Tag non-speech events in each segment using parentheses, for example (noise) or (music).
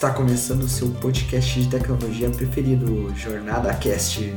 Está começando o seu podcast de tecnologia preferido, Jornada Cast.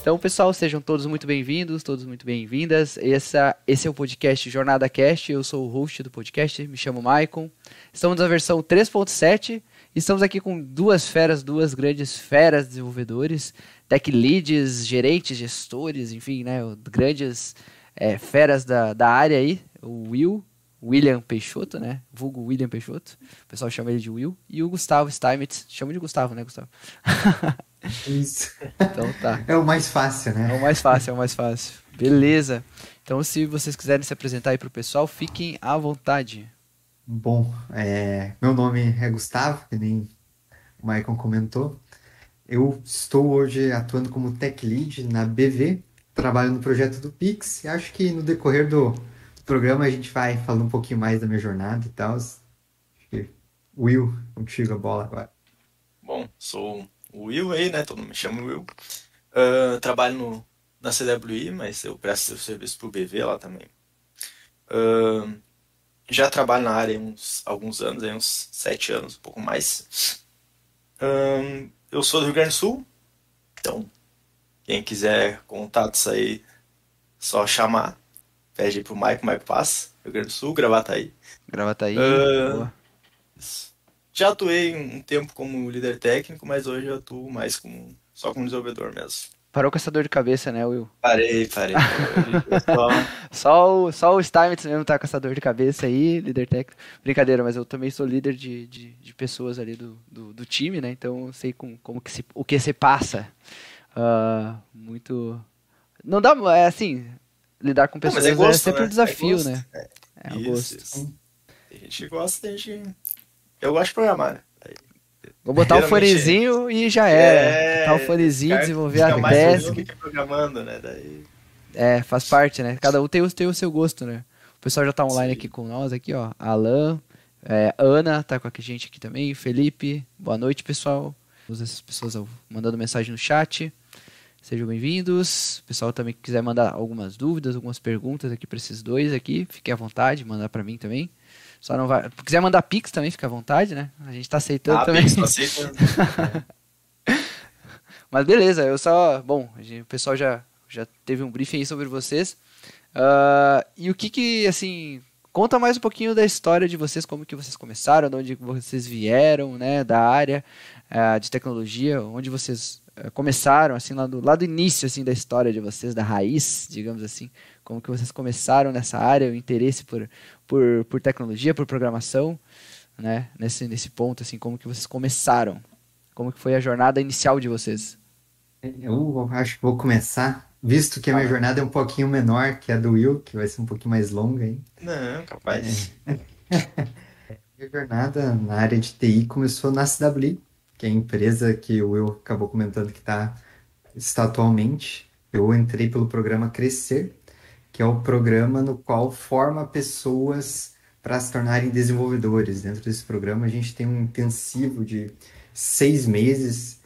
Então, pessoal, sejam todos muito bem-vindos, todos muito bem-vindas. Essa, esse é o podcast Jornada Cast. Eu sou o host do podcast, me chamo Maicon. Estamos na versão 3.7 Estamos aqui com duas feras, duas grandes feras desenvolvedores, tech leads, gerentes, gestores, enfim, né, grandes é, feras da, da área aí, o Will, William Peixoto, né, vulgo William Peixoto, o pessoal chama ele de Will, e o Gustavo Steinmetz, chama de Gustavo, né, Gustavo? (laughs) Isso. então tá. É o mais fácil, né? É o mais fácil, é o mais fácil. Beleza. Então, se vocês quiserem se apresentar aí pro pessoal, fiquem à vontade. Bom, é, meu nome é Gustavo, que nem o Maicon comentou. Eu estou hoje atuando como Tech Lead na BV, trabalho no projeto do Pix, e acho que no decorrer do, do programa a gente vai falando um pouquinho mais da minha jornada e tal. Will, contigo a bola agora. Bom, sou o Will aí, né? Todo mundo me chama Will. Uh, trabalho no, na CWI, mas eu presto serviço pro BV lá também. Uh, já trabalho na área uns, alguns anos, aí uns sete anos, um pouco mais. Um, eu sou do Rio Grande do Sul, então quem quiser contatos aí, só chamar. Pede aí pro Mike, o Mike passa. Rio Grande do Sul, Gravataí. Gravataí, uh, boa. Já atuei um tempo como líder técnico, mas hoje eu atuo mais como, só como desenvolvedor mesmo. Parou com essa dor de cabeça, né, Will? Parei, parei. (laughs) só, o, só o Steinmetz mesmo tá com essa dor de cabeça aí, líder técnico. Brincadeira, mas eu também sou líder de, de, de pessoas ali do, do, do, time, né? Então eu sei com, como que se, o que se passa. Uh, muito. Não dá. É assim, lidar com pessoas Não, é, gosto, é, sempre né? um desafio, é né? É, é um gosto. Isso. Tem gente gosta, tem gente. Eu gosto de programar, né? Vou botar o fonezinho e já era. É, botar o fonezinho, desenvolver a desk. programando, né? Daí... É, faz parte, né? Cada um tem o, tem o seu gosto, né? O pessoal já tá online Sim. aqui com nós, aqui, ó. Alan, é, Ana tá com a gente aqui também, Felipe. Boa noite, pessoal. Todas essas pessoas mandando mensagem no chat. Sejam bem-vindos. O pessoal também que quiser mandar algumas dúvidas, algumas perguntas aqui para esses dois aqui, fique à vontade, mandar para mim também. Só não vai. Se quiser mandar Pix também, fica à vontade, né? A gente tá aceitando ah, também. Pix, aceitando. (laughs) Mas beleza, eu só. Bom, o pessoal já, já teve um briefing aí sobre vocês. Uh, e o que que, assim. Conta mais um pouquinho da história de vocês, como que vocês começaram, de onde vocês vieram, né, da área uh, de tecnologia, onde vocês começaram, assim, lá do, lá do início, assim, da história de vocês, da raiz, digamos assim, como que vocês começaram nessa área, o interesse por, por, por tecnologia, por programação, né? Nesse, nesse ponto, assim, como que vocês começaram? Como que foi a jornada inicial de vocês? Eu acho que vou começar, visto que a minha jornada é um pouquinho menor que a do Will, que vai ser um pouquinho mais longa, hein? Não, capaz. É. (laughs) minha jornada na área de TI começou na CWI, que é a empresa que o Will acabou comentando que tá, está atualmente. Eu entrei pelo programa Crescer, que é o programa no qual forma pessoas para se tornarem desenvolvedores. Dentro desse programa, a gente tem um intensivo de seis meses,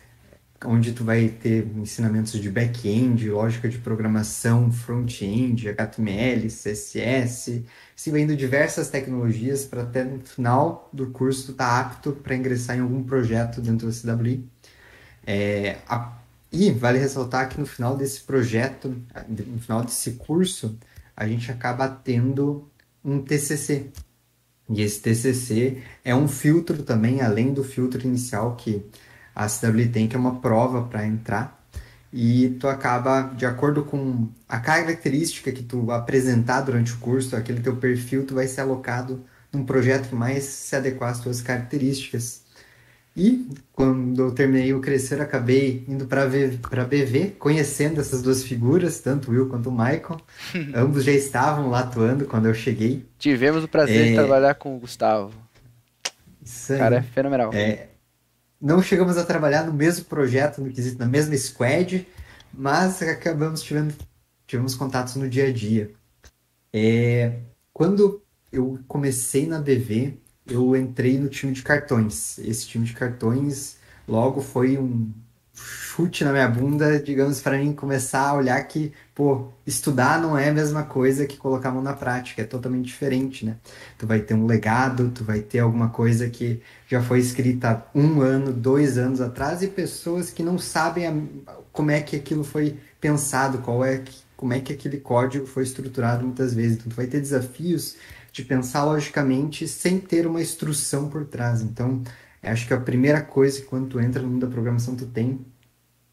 onde tu vai ter ensinamentos de back-end, lógica de programação, front-end, HTML, CSS, vai indo diversas tecnologias para até no final do curso tu tá apto para ingressar em algum projeto dentro da CWI. É, a e vale ressaltar que no final desse projeto, no final desse curso, a gente acaba tendo um TCC. E esse TCC é um filtro também, além do filtro inicial que a CW tem, que é uma prova para entrar. E tu acaba, de acordo com a característica que tu apresentar durante o curso, aquele teu perfil, tu vai ser alocado num projeto que mais se adequar às tuas características. E quando eu terminei o Crescer, acabei indo para BV, conhecendo essas duas figuras, tanto o Will quanto o Michael. (laughs) Ambos já estavam lá atuando quando eu cheguei. Tivemos o prazer é... de trabalhar com o Gustavo. Isso aí. Cara, é fenomenal. É... Não chegamos a trabalhar no mesmo projeto, no quesito, na mesma squad, mas acabamos tivendo, tivemos contatos no dia a dia. É... Quando eu comecei na BV, eu entrei no time de cartões. Esse time de cartões logo foi um, chute na minha bunda, digamos, para mim começar a olhar que, pô, estudar não é a mesma coisa que colocar a mão na prática, é totalmente diferente, né? Tu vai ter um legado, tu vai ter alguma coisa que já foi escrita um ano, dois anos atrás e pessoas que não sabem a, como é que aquilo foi pensado, qual é como é que aquele código foi estruturado muitas vezes. Então, tu vai ter desafios de pensar logicamente sem ter uma instrução por trás. Então, acho que a primeira coisa que quando tu entra no mundo da programação tu tem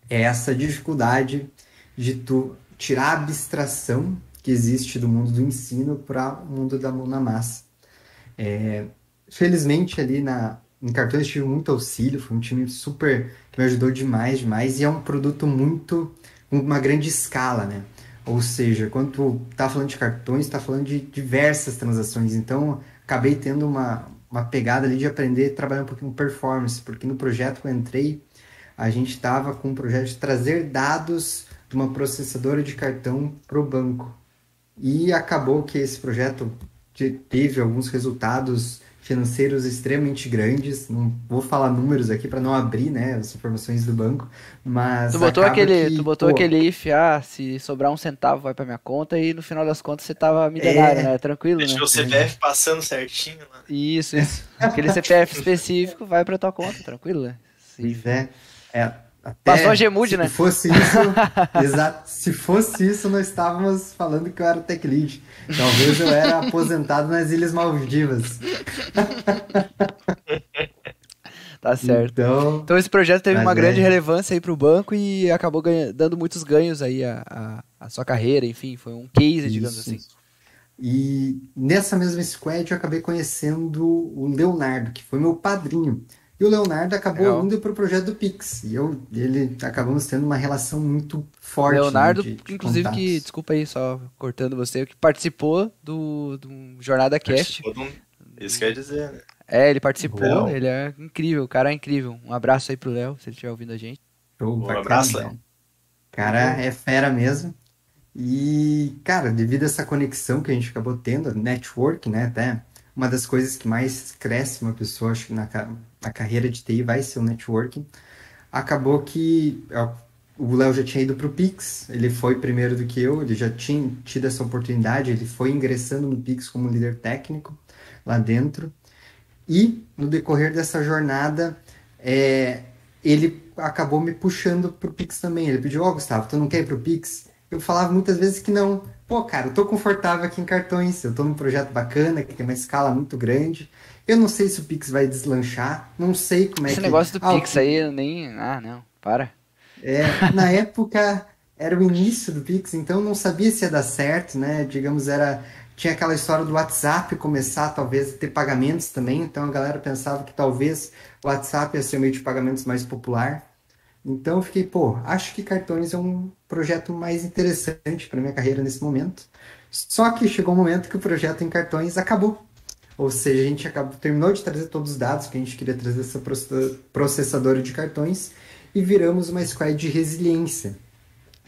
é essa dificuldade de tu tirar a abstração que existe do mundo do ensino para o mundo da mão na massa. É, felizmente ali na em cartões tive muito auxílio, foi um time super que me ajudou demais, demais e é um produto muito uma grande escala, né? Ou seja, quando tu tá falando de cartões, tá falando de diversas transações, então acabei tendo uma, uma pegada ali de aprender a trabalhar um pouquinho com performance, porque no projeto que eu entrei, a gente estava com um projeto de trazer dados de uma processadora de cartão para o banco. E acabou que esse projeto teve alguns resultados financeiros extremamente grandes. Não vou falar números aqui para não abrir, né, as informações do banco, mas tu botou aquele, que, tu botou pô, aquele if, ah, se sobrar um centavo vai para minha conta e no final das contas você tava milionário, é, né? Tranquilo, Deixa né? o CPF passando certinho lá. Isso, isso. aquele CPF (laughs) específico vai para tua conta, tranquilo, né? Sim. é. É, até Passou a Gemude, né? Se fosse isso, (laughs) exato, se fosse isso, nós estávamos falando que eu era tech lead. Talvez eu era aposentado nas Ilhas Maldivas. (laughs) tá certo. Então, então esse projeto teve uma grande é... relevância aí para o banco e acabou ganha, dando muitos ganhos aí a, a, a, sua carreira, enfim, foi um case, digamos assim. E nessa mesma squad eu acabei conhecendo o Leonardo, que foi meu padrinho. E o Leonardo acabou Legal. indo para o projeto do Pix. E eu, ele acabamos tendo uma relação muito forte. Né, Leonardo, né, de, de inclusive, contatos. que, desculpa aí, só cortando você, que participou do, do Jornada Cast. Um, isso quer dizer, né? É, ele participou, ele é incrível, o cara é incrível. Um abraço aí pro Léo, se ele estiver ouvindo a gente. um abraço, Léo. Cara, é fera mesmo. E, cara, devido a essa conexão que a gente acabou tendo, network, né, até uma das coisas que mais cresce uma pessoa, acho que na, na carreira de TI vai ser o networking. Acabou que o Léo já tinha ido para o Pix, ele foi primeiro do que eu, ele já tinha tido essa oportunidade, ele foi ingressando no Pix como líder técnico lá dentro. E no decorrer dessa jornada, é, ele acabou me puxando para o Pix também. Ele pediu: Ó, oh, Gustavo, tu não quer ir para o Pix? Eu falava muitas vezes que não. Pô, cara, eu tô confortável aqui em cartões, eu tô num projeto bacana, que tem uma escala muito grande. Eu não sei se o Pix vai deslanchar, não sei como é Esse que... Esse negócio do ah, Pix aí, eu nem... Ah, não, para. É, na época era o início do Pix, então não sabia se ia dar certo, né? Digamos, era... Tinha aquela história do WhatsApp começar, talvez, a ter pagamentos também, então a galera pensava que talvez o WhatsApp ia ser o meio de pagamentos mais popular. Então eu fiquei, pô, acho que cartões é um projeto mais interessante para minha carreira nesse momento. Só que chegou um momento que o projeto em cartões acabou. Ou seja, a gente acabou, terminou de trazer todos os dados que a gente queria trazer essa processadora de cartões e viramos uma squad de resiliência,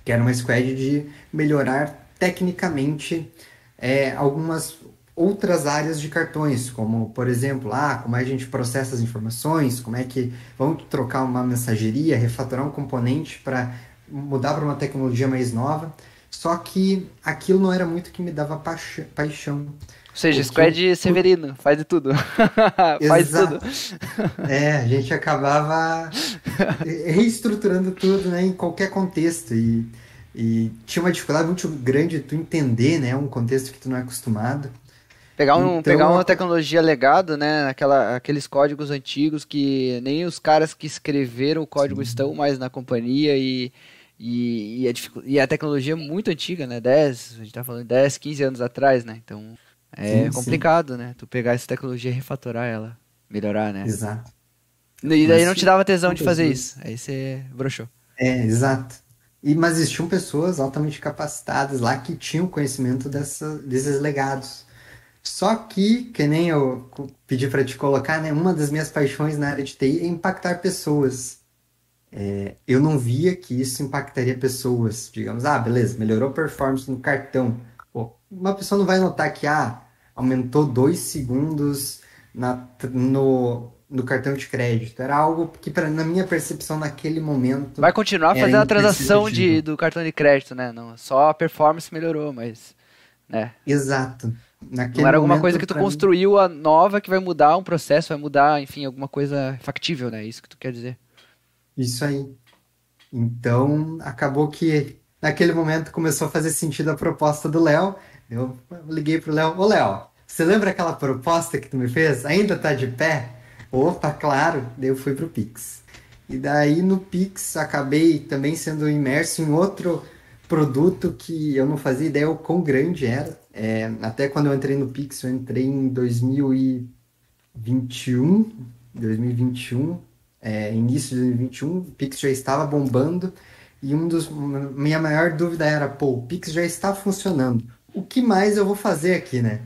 que era uma squad de melhorar tecnicamente é, algumas outras áreas de cartões, como, por exemplo, ah, como é a gente processa as informações, como é que vamos trocar uma mensageria, refatorar um componente para mudar para uma tecnologia mais nova. Só que aquilo não era muito que me dava paixão. Ou seja, Squad Severino, faz de tudo. (laughs) faz tudo. É, a gente acabava reestruturando tudo né, em qualquer contexto. E, e tinha uma dificuldade muito grande de tu entender né, um contexto que tu não é acostumado. Pegar, um, então, pegar uma tecnologia legado, né? Aquela, aqueles códigos antigos que nem os caras que escreveram o código sim. estão mais na companhia e, e, e, a, e a tecnologia é muito antiga, né? 10, a gente tá falando 10, 15 anos atrás, né? Então é sim, complicado, sim. né? Tu pegar essa tecnologia e refatorar ela, melhorar, né? Exato. E daí mas, não te dava tesão de fazer isso. Aí você broxou. É, exato. E, mas existiam pessoas altamente capacitadas lá que tinham conhecimento dessa, desses legados. Só que, que nem eu pedi para te colocar, né? Uma das minhas paixões na área de TI é impactar pessoas. É, eu não via que isso impactaria pessoas. Digamos, ah, beleza, melhorou a performance no cartão uma pessoa não vai notar que ah, aumentou dois segundos na, no, no cartão de crédito. Era algo que, pra, na minha percepção, naquele momento. Vai continuar fazendo a transação de, do cartão de crédito, né? Não, só a performance melhorou, mas. Né? Exato. Naquele não era alguma coisa que tu construiu mim... a nova que vai mudar um processo, vai mudar, enfim, alguma coisa factível, né? Isso que tu quer dizer. Isso aí. Então, acabou que naquele momento começou a fazer sentido a proposta do Léo. Eu liguei pro Léo, ô Léo, você lembra aquela proposta que tu me fez? Ainda tá de pé? Opa, claro. Daí eu fui pro Pix. E daí no Pix acabei também sendo imerso em outro produto que eu não fazia ideia o quão grande era. É, até quando eu entrei no Pix, eu entrei em 2021, 2021, é, início de 2021, o Pix já estava bombando e um dos, minha maior dúvida era, pô, o Pix já está funcionando. O que mais eu vou fazer aqui, né?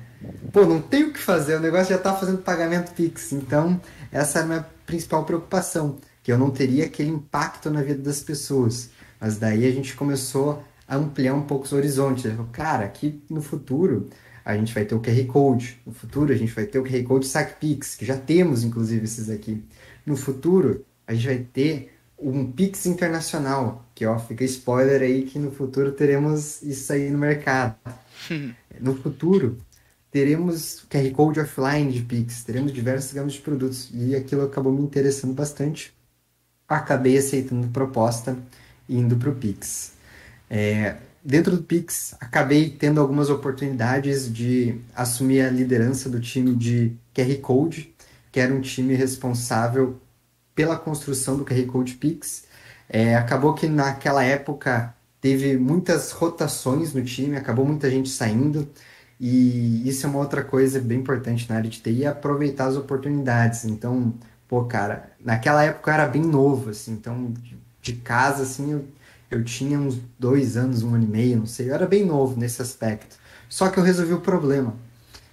Pô, não tenho o que fazer, o negócio já está fazendo pagamento Pix. Então, essa era a minha principal preocupação, que eu não teria aquele impacto na vida das pessoas. Mas daí a gente começou a ampliar um pouco os horizontes. Cara, aqui no futuro a gente vai ter o QR Code. No futuro a gente vai ter o QR Code SacPix, que já temos inclusive esses aqui. No futuro a gente vai ter um Pix internacional, que ó, fica spoiler aí que no futuro teremos isso aí no mercado. no futuro teremos QR Code offline de Pix, teremos diversos gamas de produtos e aquilo acabou me interessando bastante. Acabei aceitando a proposta e indo para o Pix. É, dentro do Pix, acabei tendo algumas oportunidades de assumir a liderança do time de QR Code, que era um time responsável pela construção do QR Code Pix. É, acabou que naquela época teve muitas rotações no time, acabou muita gente saindo, e isso é uma outra coisa bem importante na área de TI, é aproveitar as oportunidades. Então, pô, cara, naquela época eu era bem novo, assim, então de casa, assim, eu eu tinha uns dois anos, um ano e meio, não sei. Eu era bem novo nesse aspecto. Só que eu resolvi o problema.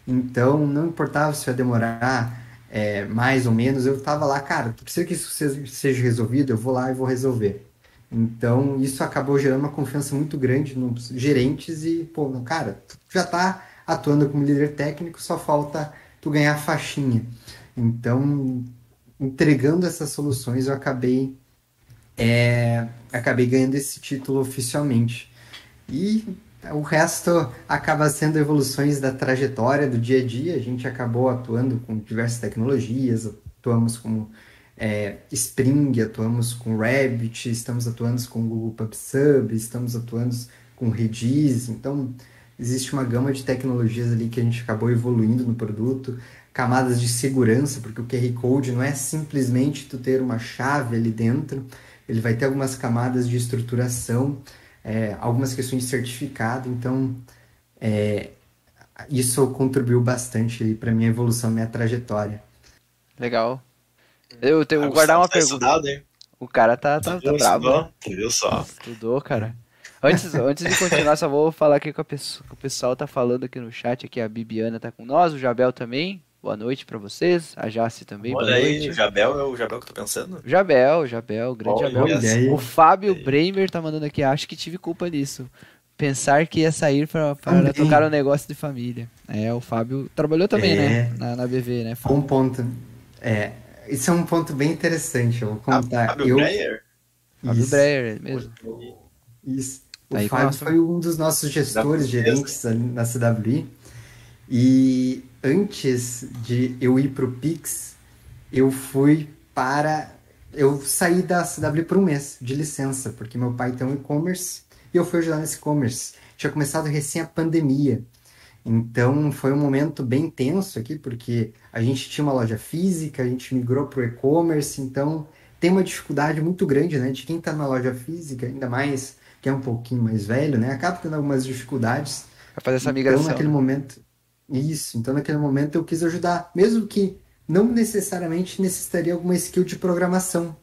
Então, não importava se ia demorar é, mais ou menos, eu estava lá, cara, precisa que isso seja resolvido, eu vou lá e vou resolver. Então, isso acabou gerando uma confiança muito grande nos gerentes e, pô, cara, tu já está atuando como líder técnico, só falta tu ganhar a faixinha. Então, entregando essas soluções, eu acabei é, acabei ganhando esse título oficialmente. E o resto acaba sendo evoluções da trajetória do dia a dia. A gente acabou atuando com diversas tecnologias, atuamos com é, Spring, atuamos com Rabbit, estamos atuando com Google PubSub, estamos atuando com Redis. Então, existe uma gama de tecnologias ali que a gente acabou evoluindo no produto. Camadas de segurança, porque o QR Code não é simplesmente tu ter uma chave ali dentro, ele vai ter algumas camadas de estruturação, é, algumas questões de certificado, então é, isso contribuiu bastante para minha evolução, minha trajetória. Legal. Eu tenho que guardar uma tá pergunta. Estudado, hein? O cara tá, tá, tá bravo. Entendeu só? Estudou, cara. Antes, (laughs) antes de continuar, só vou falar aqui com, a pessoa, que o pessoal tá falando aqui no chat. Aqui a Bibiana tá com nós, o Jabel também. Boa noite para vocês. A Jace também. Olha aí, noite. o Jabel é o Jabel que eu tô pensando? Jabel, Jabel, grande Olha Jabel. O Fábio Bremer tá mandando aqui, acho que tive culpa nisso. Pensar que ia sair para tocar um negócio de família. É, o Fábio trabalhou também, é... né? Na, na BV, né? Fábio? Um ponto. É, isso é um ponto bem interessante. Eu vou contar. Fábio eu... Breyer? Fábio Breyer, mesmo. Isso. O tá Fábio foi um dos nossos gestores, gerentes na CWI. E antes de eu ir para o Pix, eu fui para. Eu saí da CW por um mês de licença, porque meu pai tem um e-commerce e eu fui ajudar nesse e-commerce. Tinha começado recém a pandemia. Então foi um momento bem tenso aqui, porque a gente tinha uma loja física, a gente migrou para o e-commerce, então tem uma dificuldade muito grande, né? De quem está na loja física, ainda mais que é um pouquinho mais velho, né? Acaba tendo algumas dificuldades. Vai fazer essa migração. Então, naquele né? momento, isso, então naquele momento eu quis ajudar, mesmo que não necessariamente necessitaria alguma skill de programação.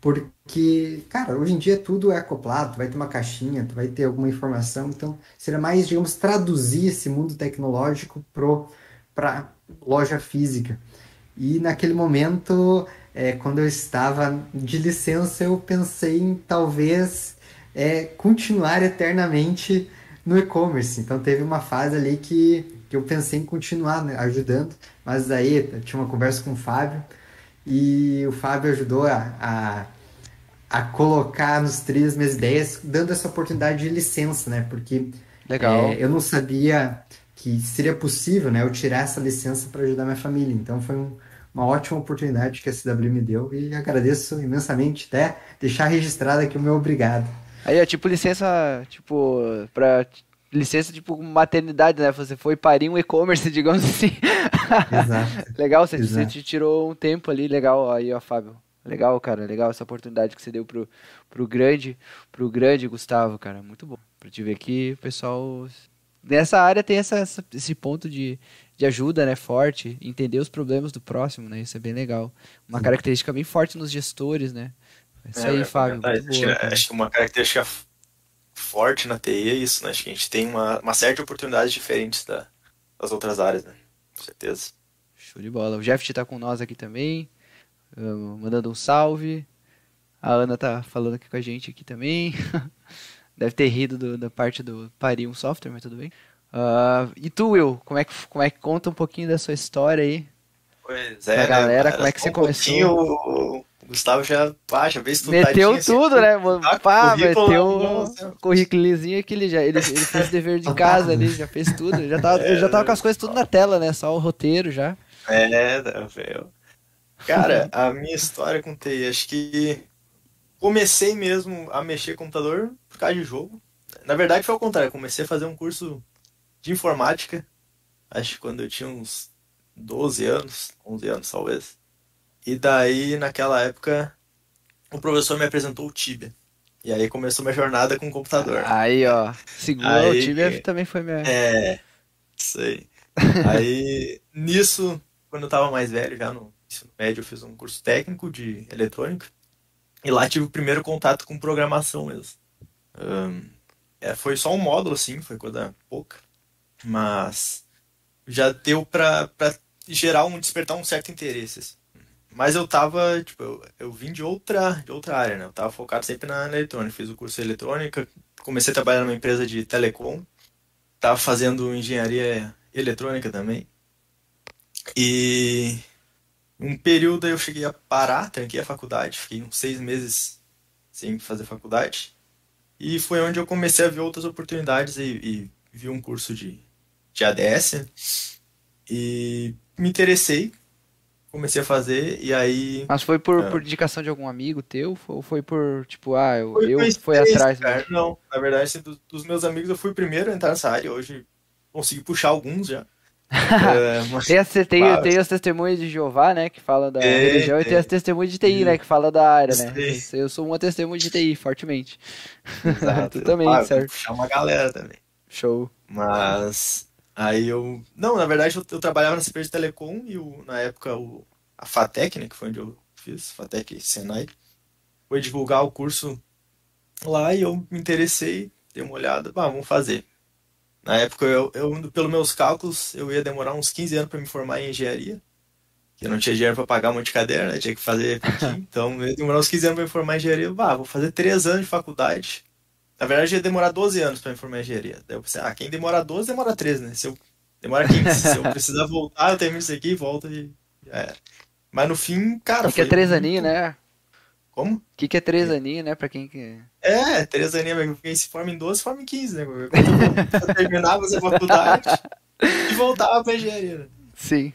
Porque, cara, hoje em dia tudo é acoplado, vai ter uma caixinha, tu vai ter alguma informação, então seria mais, digamos, traduzir esse mundo tecnológico para loja física. E naquele momento, é, quando eu estava de licença, eu pensei em talvez é, continuar eternamente no e-commerce. Então teve uma fase ali que que eu pensei em continuar né, ajudando, mas daí tinha uma conversa com o Fábio e o Fábio ajudou a, a, a colocar nos trilhos minhas ideias, dando essa oportunidade de licença, né? Porque Legal. é, eu não sabia que seria possível, né, eu tirar essa licença para ajudar minha família. Então foi um, uma ótima oportunidade que a CW me deu e agradeço imensamente, até deixar registrado aqui o meu obrigado. Aí é tipo licença, tipo, pra licença tipo maternidade, né? Você foi parir um e-commerce, (laughs) digamos assim. Exato. legal, você, você Exato. te tirou um tempo ali, legal aí, ó, Fábio. Legal, cara, legal essa oportunidade que você deu pro, pro grande, pro grande Gustavo, cara, muito bom. Pra te ver que o pessoal nessa área tem essa, essa- esse ponto de, de ajuda, né, forte, entender os problemas do próximo, né? Isso é bem legal. Uma Sim. característica bem forte nos gestores, né? É Isso É, aí, ia Fábio. boa, acho, que, que uma característica forte na TI é isso, né? Acho que a gente tem uma, uma série de oportunidades diferentes da- das outras áreas, né? Com certeza. Show de bola. O Jeff tá com nós aqui também, mandando um salve. A Ana tá falando aqui com a gente aqui também. (laughs) Deve ter rido do- da parte do parir um software, mas tudo bem. Ah, e tu, Will, como é, que, como é que conta um pouquinho da sua história aí? Pois é, Pra né, galera, como é que você um começou? O o Gustavo já, pá, já veio estudadinho, Meteu assim, tudo, né? mano? tá Pá, currículo meteu um assim. currículozinho que ele já ele, ele fez dever de (laughs) casa ali, já fez tudo. Já tava, ele já tava com as coisas tudo na tela, né? Só o roteiro já. É, tá, velho. Cara, (laughs) a minha história com TI, acho que comecei mesmo a mexer com computador por causa de jogo. Na verdade foi ao contrário, comecei a fazer um curso de informática, acho que quando eu tinha uns 12 anos, 11 anos talvez. E daí, naquela época, o professor me apresentou o Tibia. E aí começou minha jornada com o computador. Aí, ó. Segura o Aí- time também foi minha. É, isso aí. Aí, (laughs) nisso, quando eu tava mais velho, já no ensino médio, eu fiz um curso técnico de eletrônica. E lá tive o primeiro contato com programação mesmo. Ahn, é, foi só um módulo, assim, foi coisa pouca. Mas já deu pra, pra gerar um, despertar um certo interesse, assim. Mas eu tava, tipo, eu, eu vim de outra, de outra área, né? Eu tava focado sempre na, eletrônica. Fiz o curso de eletrônica, comecei a trabalhar numa empresa de telecom. Tava fazendo engenharia eletrônica também. E um período eu cheguei a parar, tranquei a faculdade, fiquei uns seis meses sem fazer faculdade. E foi onde eu comecei a ver outras oportunidades e, e vi um curso de, de ADS. E me interessei, comecei a fazer, e aí Mas foi por, É. por indicação de algum amigo teu? Ou foi por, tipo, ah, eu, Foi eu fui atrás cara. mesmo? Não, na verdade, assim, do- dos meus amigos, eu fui o primeiro a entrar nessa área. Hoje consegui puxar alguns já. (laughs) É, mas- Tem, as, tem, Claro. tem os testemunhos de Jeová, né? Que fala da Tem, religião, e tem as testemunhas de TI, né? Que fala da área, né? Sei. Eu sou uma testemunha de TI, fortemente. (laughs) Exato. Tu também, Ah, eu certo. Puxar uma galera também. Show. Mas aí eu. Não, na verdade eu, eu trabalhava nessa empresa de telecom e o, na época o, a FATEC, né, que foi onde eu fiz, FATEC Senai, foi divulgar o curso lá e eu me interessei, dei uma olhada, ah, vamos fazer. Na época, eu, eu, pelos meus cálculos, eu ia demorar uns 15 anos para me formar em engenharia. Que eu não tinha dinheiro para pagar um monte de cadeira, né? Tinha que fazer. (laughs) Então, eu ia demorar uns 15 anos para me formar em engenharia. Ah, vou fazer 3 anos de faculdade. Na verdade, ia demorar 12 anos para me formar em engenharia. Daí eu pensei, ah, quem demora 12, demora 13, né? Se eu demora 15, se eu (laughs) precisar voltar, eu termino isso aqui, volto e já era. Mas no fim, cara, O que, é três muito- aninhos, né? Como? O que, que é três aninhos, né? Pra quem que. É, três aninhos, quem se forma em 12, forma em 15, né? Quando eu (laughs) terminava a faculdade e voltava pra engenharia. né? Sim.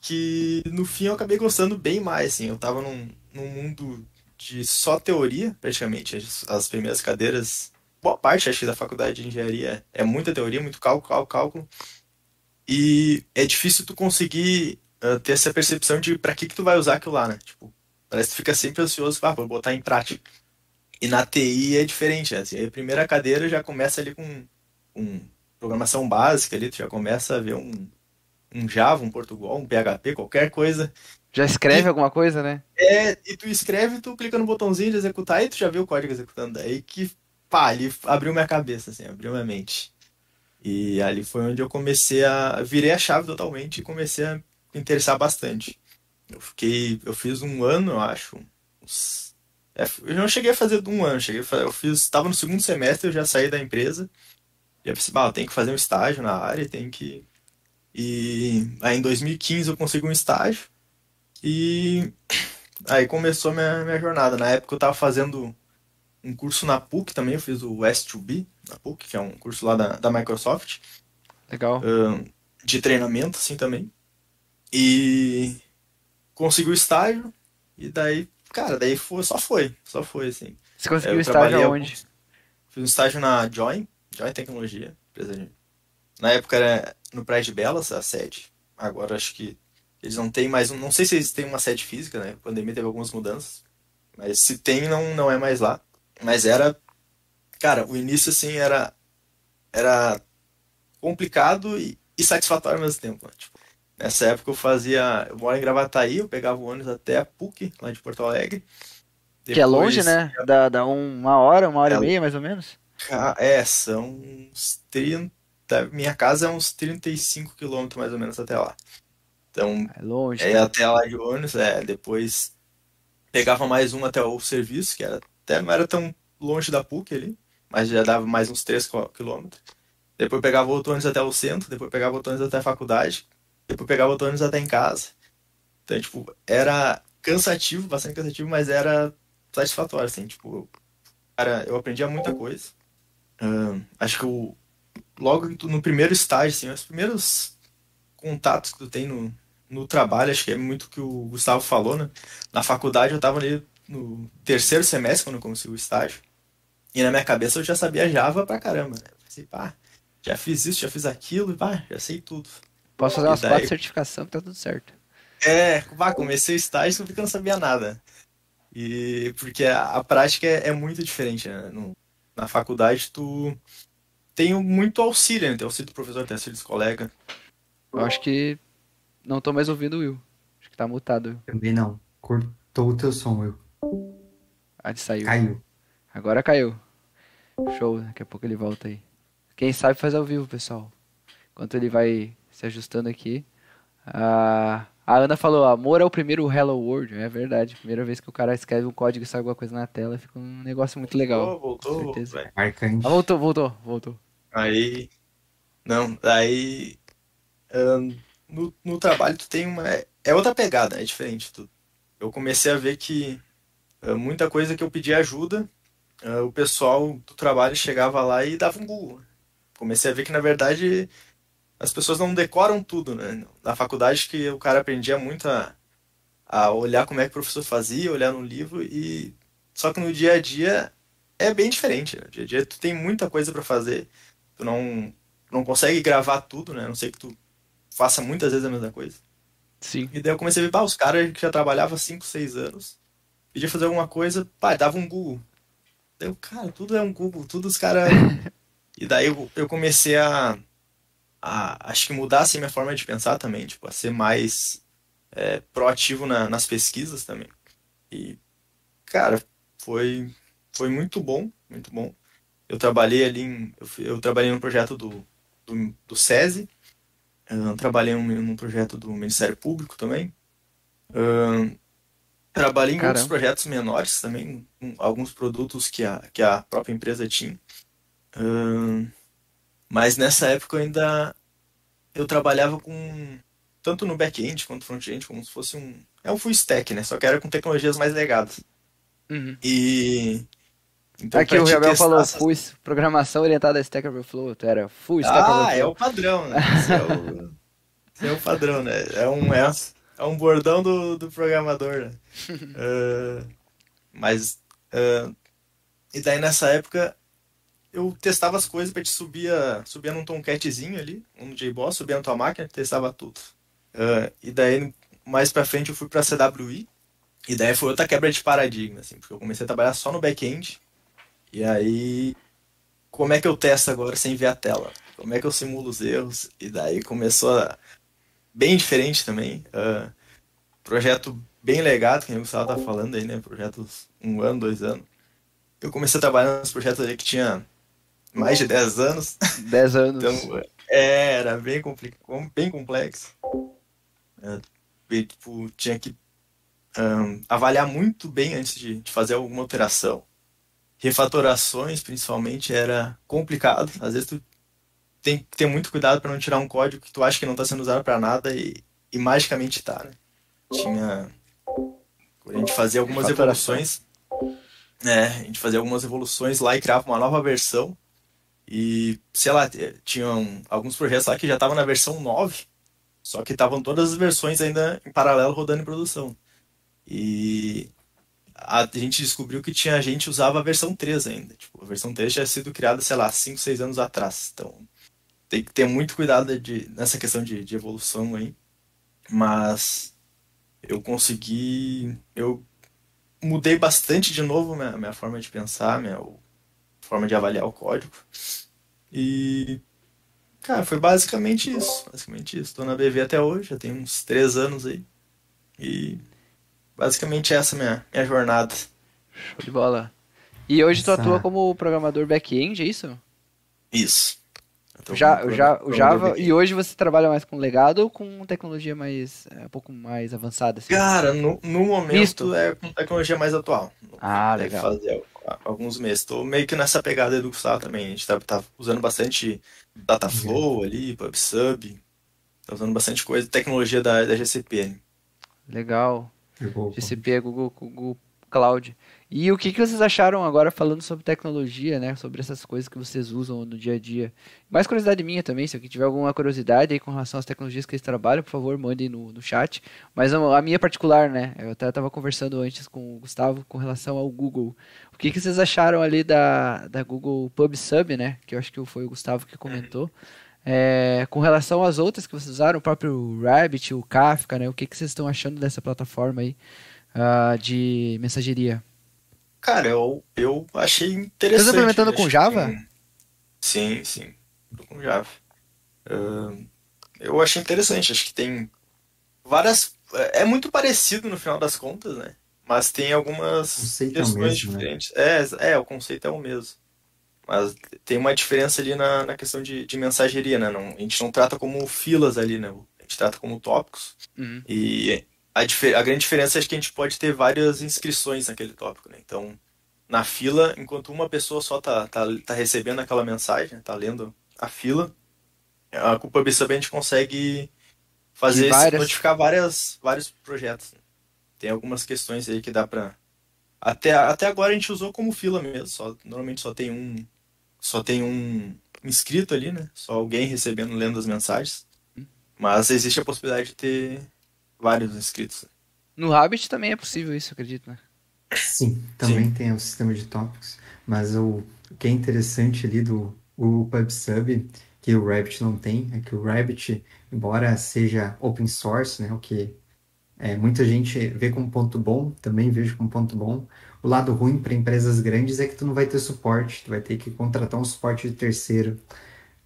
Que no fim eu acabei gostando bem mais, assim. Eu tava num, num mundo de só teoria, praticamente. As, as primeiras cadeiras, boa parte, acho que, da faculdade de engenharia é muita teoria, muito cálculo, cálculo, cálculo. E é difícil tu conseguir ah, ter essa percepção de pra que que tu vai usar aquilo lá, né? Tipo, parece que tu fica sempre ansioso, ah, vou botar em prática. E na TI é diferente, né? Assim, a primeira cadeira já começa ali com, com programação básica ali, tu já começa a ver um, um Java, um Portugal, um PHP, qualquer coisa. Já escreve alguma coisa, né? É, e tu escreve, tu clica no botãozinho de executar e tu já vê o código executando. Daí que, pá, ali abriu minha cabeça, assim, abriu minha mente. E ali foi onde eu comecei a. Virei a chave totalmente e comecei a me interessar bastante. Eu fiquei. Eu fiz um ano, eu acho. uns- é, eu não cheguei a fazer um ano, cheguei a fa- eu fiz. Estava no segundo semestre, eu já saí da empresa. E eu pensei, bah, eu tenho que fazer um estágio na área, tenho que E aí em 2015 eu consegui um estágio e aí começou minha, minha jornada. Na época eu estava fazendo um curso na PUC também, eu fiz o S2B na PUC, que é um curso lá da, da Microsoft. Legal. de treinamento, assim, também. E consegui o estágio, e daí, cara, daí foi, só foi, só foi, assim. Você conseguiu o estágio aonde? Fiz um estágio na Join, Join Tecnologia, empresa de... Na época era no Praia de Belas, a sede. Agora acho que eles não têm mais, não sei se eles têm uma sede física, né? A pandemia teve algumas mudanças. Mas se tem, não, não é mais lá. Mas era. Cara, o início assim era. Era complicado e, e satisfatório ao mesmo tempo. Né? Tipo, nessa época eu fazia. Eu moro em Gravataí, eu pegava o ônibus até a PUC, lá de Porto Alegre. Depois, que é longe, né? Dá, dá uma hora, uma hora é, e meia mais ou menos? É, são uns 30. Minha casa é uns 35 quilômetros mais ou menos até lá. Então, é longe. É, até lá de ônibus, é. Depois pegava mais um até o serviço, que era até não era tão longe da PUC ali, mas já dava mais uns 3 quilômetros. Depois pegava outro ônibus até o centro, depois pegava outro ônibus até a faculdade, depois pegava outro ônibus até em casa. Então, tipo, era cansativo, bastante cansativo, mas era satisfatório, assim, tipo, cara, eu aprendia muita coisa. Uh, acho que o, logo no primeiro estágio, assim, os primeiros contatos que tu tem no, no trabalho, acho que é muito o que o Gustavo falou, né? Na faculdade eu tava ali no terceiro semestre, quando eu comecei o estágio, e na minha cabeça eu já sabia Java pra caramba, né? Eu pensei, pá, já fiz isso, já fiz aquilo, e pá, já sei tudo. Posso fazer umas daí... quatro certificações que tá tudo certo. É, pá, comecei o estágio porque eu não sabia nada. E porque a, a prática é, é, muito diferente, né? No, na faculdade tu tem muito auxílio, né? Tem auxílio do professor, tem auxílio dos colegas. Eu acho que não tô mais ouvindo o Will. Acho que tá mutado. Will. Também não. Cortou o teu som, Will. Ah, ele saiu. Caiu. Agora caiu. Show, daqui a pouco ele volta aí. Quem sabe faz ao vivo, pessoal. Enquanto ele vai se ajustando aqui. A, a Ana falou, amor é o primeiro Hello World. É verdade. Primeira vez que o cara escreve um código e sai alguma coisa na tela, fica um negócio muito legal. Voltou, voltou. certeza. Marcante. Ah, voltou, voltou, voltou. Aí. Não, aí. Um, no, no trabalho tu tem uma. É outra pegada, é diferente. Tu, eu comecei a ver que uh, muita coisa que eu pedi ajuda, uh, o pessoal do trabalho chegava lá e dava um Google. Comecei a ver que, na verdade, as pessoas não decoram tudo, né? Na faculdade que o cara aprendia muito a, a olhar como é que o professor fazia, olhar no livro e só que no dia a dia é bem diferente. Né? No dia a dia tu tem muita coisa para fazer, tu não não consegue gravar tudo, né? A não sei que tu faça muitas vezes a mesma coisa. Sim. E daí eu comecei a ver, pá, os caras que já trabalhavam 5, 6 anos, pedia fazer alguma coisa, pá, dava um Google. Daí eu, cara, tudo é um Google, tudo os caras. (laughs) e daí eu, eu comecei a, a, acho que mudar assim minha forma de pensar também, tipo, a ser mais é, proativo na, nas pesquisas também. E, cara, foi, foi muito bom, muito bom. Eu trabalhei ali, em, eu, eu trabalhei no projeto do, do, do SESI, Uh, trabalhei num projeto do Ministério Público também. Uh, trabalhei em Caramba. outros projetos menores também, alguns produtos que a, que a própria empresa tinha. Uh, mas nessa época eu ainda eu trabalhava com tanto no back-end quanto front-end, como se fosse um é um full stack, né? Só que era com tecnologias mais legadas. Uhum. E então, Aqui o Gabriel falou essas... full programação orientada a Stack Overflow, tu era full Stack ah, Overflow. Ah, é o padrão, né? Esse é o, Esse é o padrão, né? É um, é, é um bordão do, do programador, né? uh, (laughs) mas, uh, e daí nessa época eu testava as coisas pra te subir, subia num Tomcatzinho ali, um JBoss, subia na tua máquina, testava tudo. Uh, e daí mais pra frente eu fui pra CWI, e daí foi outra quebra de paradigma, assim, porque eu comecei a trabalhar só no back-end, e aí, como é que eu testo agora sem ver a tela? Como é que eu simulo os erros? E daí começou a... bem diferente também. Uh, projeto bem legado, que o Gustavo tá falando aí, né? Projetos um ano, dois anos. Eu comecei a trabalhar nos projetos ali que tinha mais de 10 anos. (laughs) 10 anos. então, é, era bem, complicado, bem complexo. É, tipo, tinha que um, avaliar muito bem antes de, de fazer alguma alteração refatorações, principalmente, era complicado. Às vezes tu tem que ter muito cuidado para não tirar um código que tu acha que não está sendo usado para nada e, e magicamente tá, né? Tinha a gente fazia algumas evoluções, né? A gente fazia algumas evoluções lá e criava uma nova versão e, sei lá, tinham alguns projetos lá que já estavam na versão 9, só que estavam todas as versões ainda em paralelo rodando em produção. E a gente descobriu que tinha gente que usava a versão 3 ainda. Tipo, a versão 3 já tinha sido criada, sei lá, 5, 6 anos atrás. Então, tem que ter muito cuidado de, nessa questão de, de evolução aí. Mas eu consegui. Eu mudei bastante de novo minha, minha forma de pensar, minha forma de avaliar o código. E. Cara, foi basicamente isso. Basicamente isso. Estou na BV até hoje, já tem uns 3 anos aí. E basicamente essa é minha, minha jornada. Show de bola. E hoje essa... tu atua como programador back-end, é isso? Isso. Já, já, o Java, e hoje você trabalha mais com legado ou com tecnologia mais, é, um pouco mais avançada? Assim? Cara, no, no momento Misto. é com tecnologia mais atual. Ah, Deve legal. fazer alguns meses. Estou meio que nessa pegada do Gustavo também. A gente tá, tá usando bastante Dataflow uhum. ali, PubSub. Tá usando bastante coisa, tecnologia da, da GCP. Legal. GCP é Google, Google Cloud. E o que, que vocês acharam agora falando sobre tecnologia, né? Sobre essas coisas que vocês usam no dia a dia. Mais curiosidade minha também, se alguém tiver alguma curiosidade aí com relação às tecnologias que eles trabalham, por favor, mandem no, no chat. Mas a, minha particular, né? Eu até estava conversando antes com o Gustavo com relação ao Google. O que, que vocês acharam ali da, da Google PubSub, né? Que eu acho que foi o Gustavo que comentou. É, com relação às outras que vocês usaram, o próprio Rabbit, o Kafka, né? O que, que vocês estão achando dessa plataforma aí uh, de mensageria? Cara, eu, eu achei interessante. Você está implementando com Java? Que... Sim, sim. Com Java. Uh, eu achei interessante. Acho que tem várias. É muito parecido no final das contas, né? Mas tem algumas questões é mesmo, né? diferentes. Né? É, é, o conceito é o mesmo. Mas tem uma diferença ali na, na questão de, de mensageria, né? Não, a gente não trata como filas ali, né? A gente trata como tópicos. Uhum. E a, a, grande diferença é que a gente pode ter várias inscrições naquele tópico, né? Então, na fila, enquanto uma pessoa só tá, tá, tá recebendo aquela mensagem, tá lendo a fila, a culpa BSub a gente consegue fazer várias... notificar várias, vários projetos. Né? Tem algumas questões aí que dá pra. Até, até agora a gente usou como fila mesmo, só, normalmente só tem um. Só tem um inscrito ali, né? Só alguém recebendo, lendo as mensagens. Hum. Mas existe a possibilidade de ter vários inscritos. No Rabbit também é possível isso, acredito, né? Sim, também Sim. tem o sistema de tópicos, mas o, o que é interessante ali do o PubSub, que o Rabbit não tem, é que o Rabbit, embora seja open source, né, o que é, muita gente vê como ponto bom, também vejo como ponto bom. O lado ruim para empresas grandes é que tu não vai ter suporte, tu vai ter que contratar um suporte de terceiro.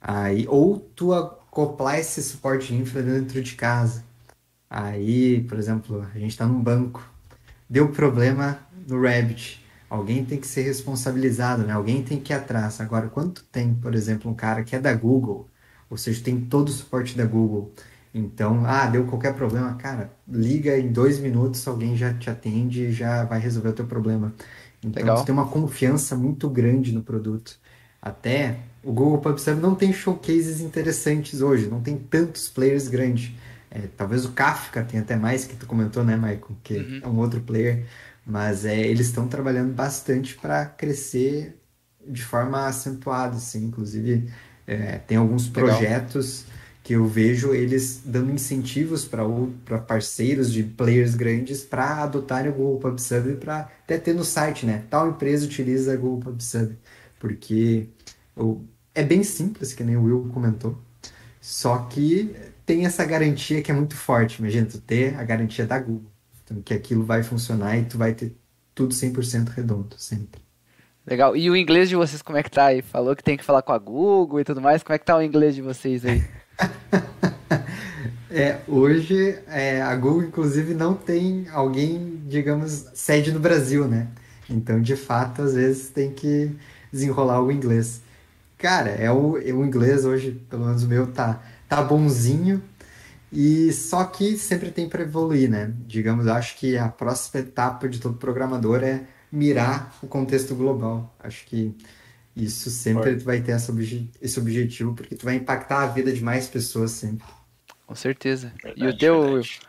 Aí, ou tu acoplar esse suporte de infra dentro de casa. Aí, por exemplo, a gente está num banco, deu problema no Rabbit, alguém tem que ser responsabilizado, né? Alguém tem que ir atrás. Agora, quando tem, por exemplo, um cara que é da Google, ou seja, tem todo o suporte da Google, então, ah, deu qualquer problema, cara, liga em dois minutos, alguém já te atende e já vai resolver o teu problema. Então, Legal. tu tem uma confiança muito grande no produto. Até o Google PubSub não tem showcases interessantes hoje, não tem tantos players grandes. É, talvez o Kafka tenha até mais, que tu comentou, né, Michael? Que uhum. é um outro player. Mas é, eles estão trabalhando bastante para crescer de forma acentuada, assim. Inclusive, é, tem alguns projetos Legal. Que eu vejo eles dando incentivos para parceiros de players grandes para adotarem o Google PubSub para até ter no site, né? Tal empresa utiliza o Google PubSub. Porque o, é bem simples, que nem o Will comentou. Só que tem essa garantia que é muito forte. Imagina, tu ter a garantia da Google. Então, que aquilo vai funcionar e tu vai ter tudo 100% redondo, sempre. Legal. E o inglês de vocês, como é que tá aí? Falou que tem que falar com a Google e tudo mais. Como é que tá o inglês de vocês aí? (laughs) (laughs) é, hoje é, a Google, inclusive, não tem alguém, digamos, sede no Brasil, né? Então, de fato, às vezes tem que desenrolar o inglês. Cara, é o, o inglês hoje, pelo menos o meu, tá tá bonzinho. E só que sempre tem para evoluir, né? Digamos, acho que a próxima etapa de todo programador é mirar o contexto global. Acho que Isso sempre tu vai ter essa obje- esse objetivo, porque tu vai impactar a vida de mais pessoas sempre. Com certeza. e Verdade, o teu, verdade.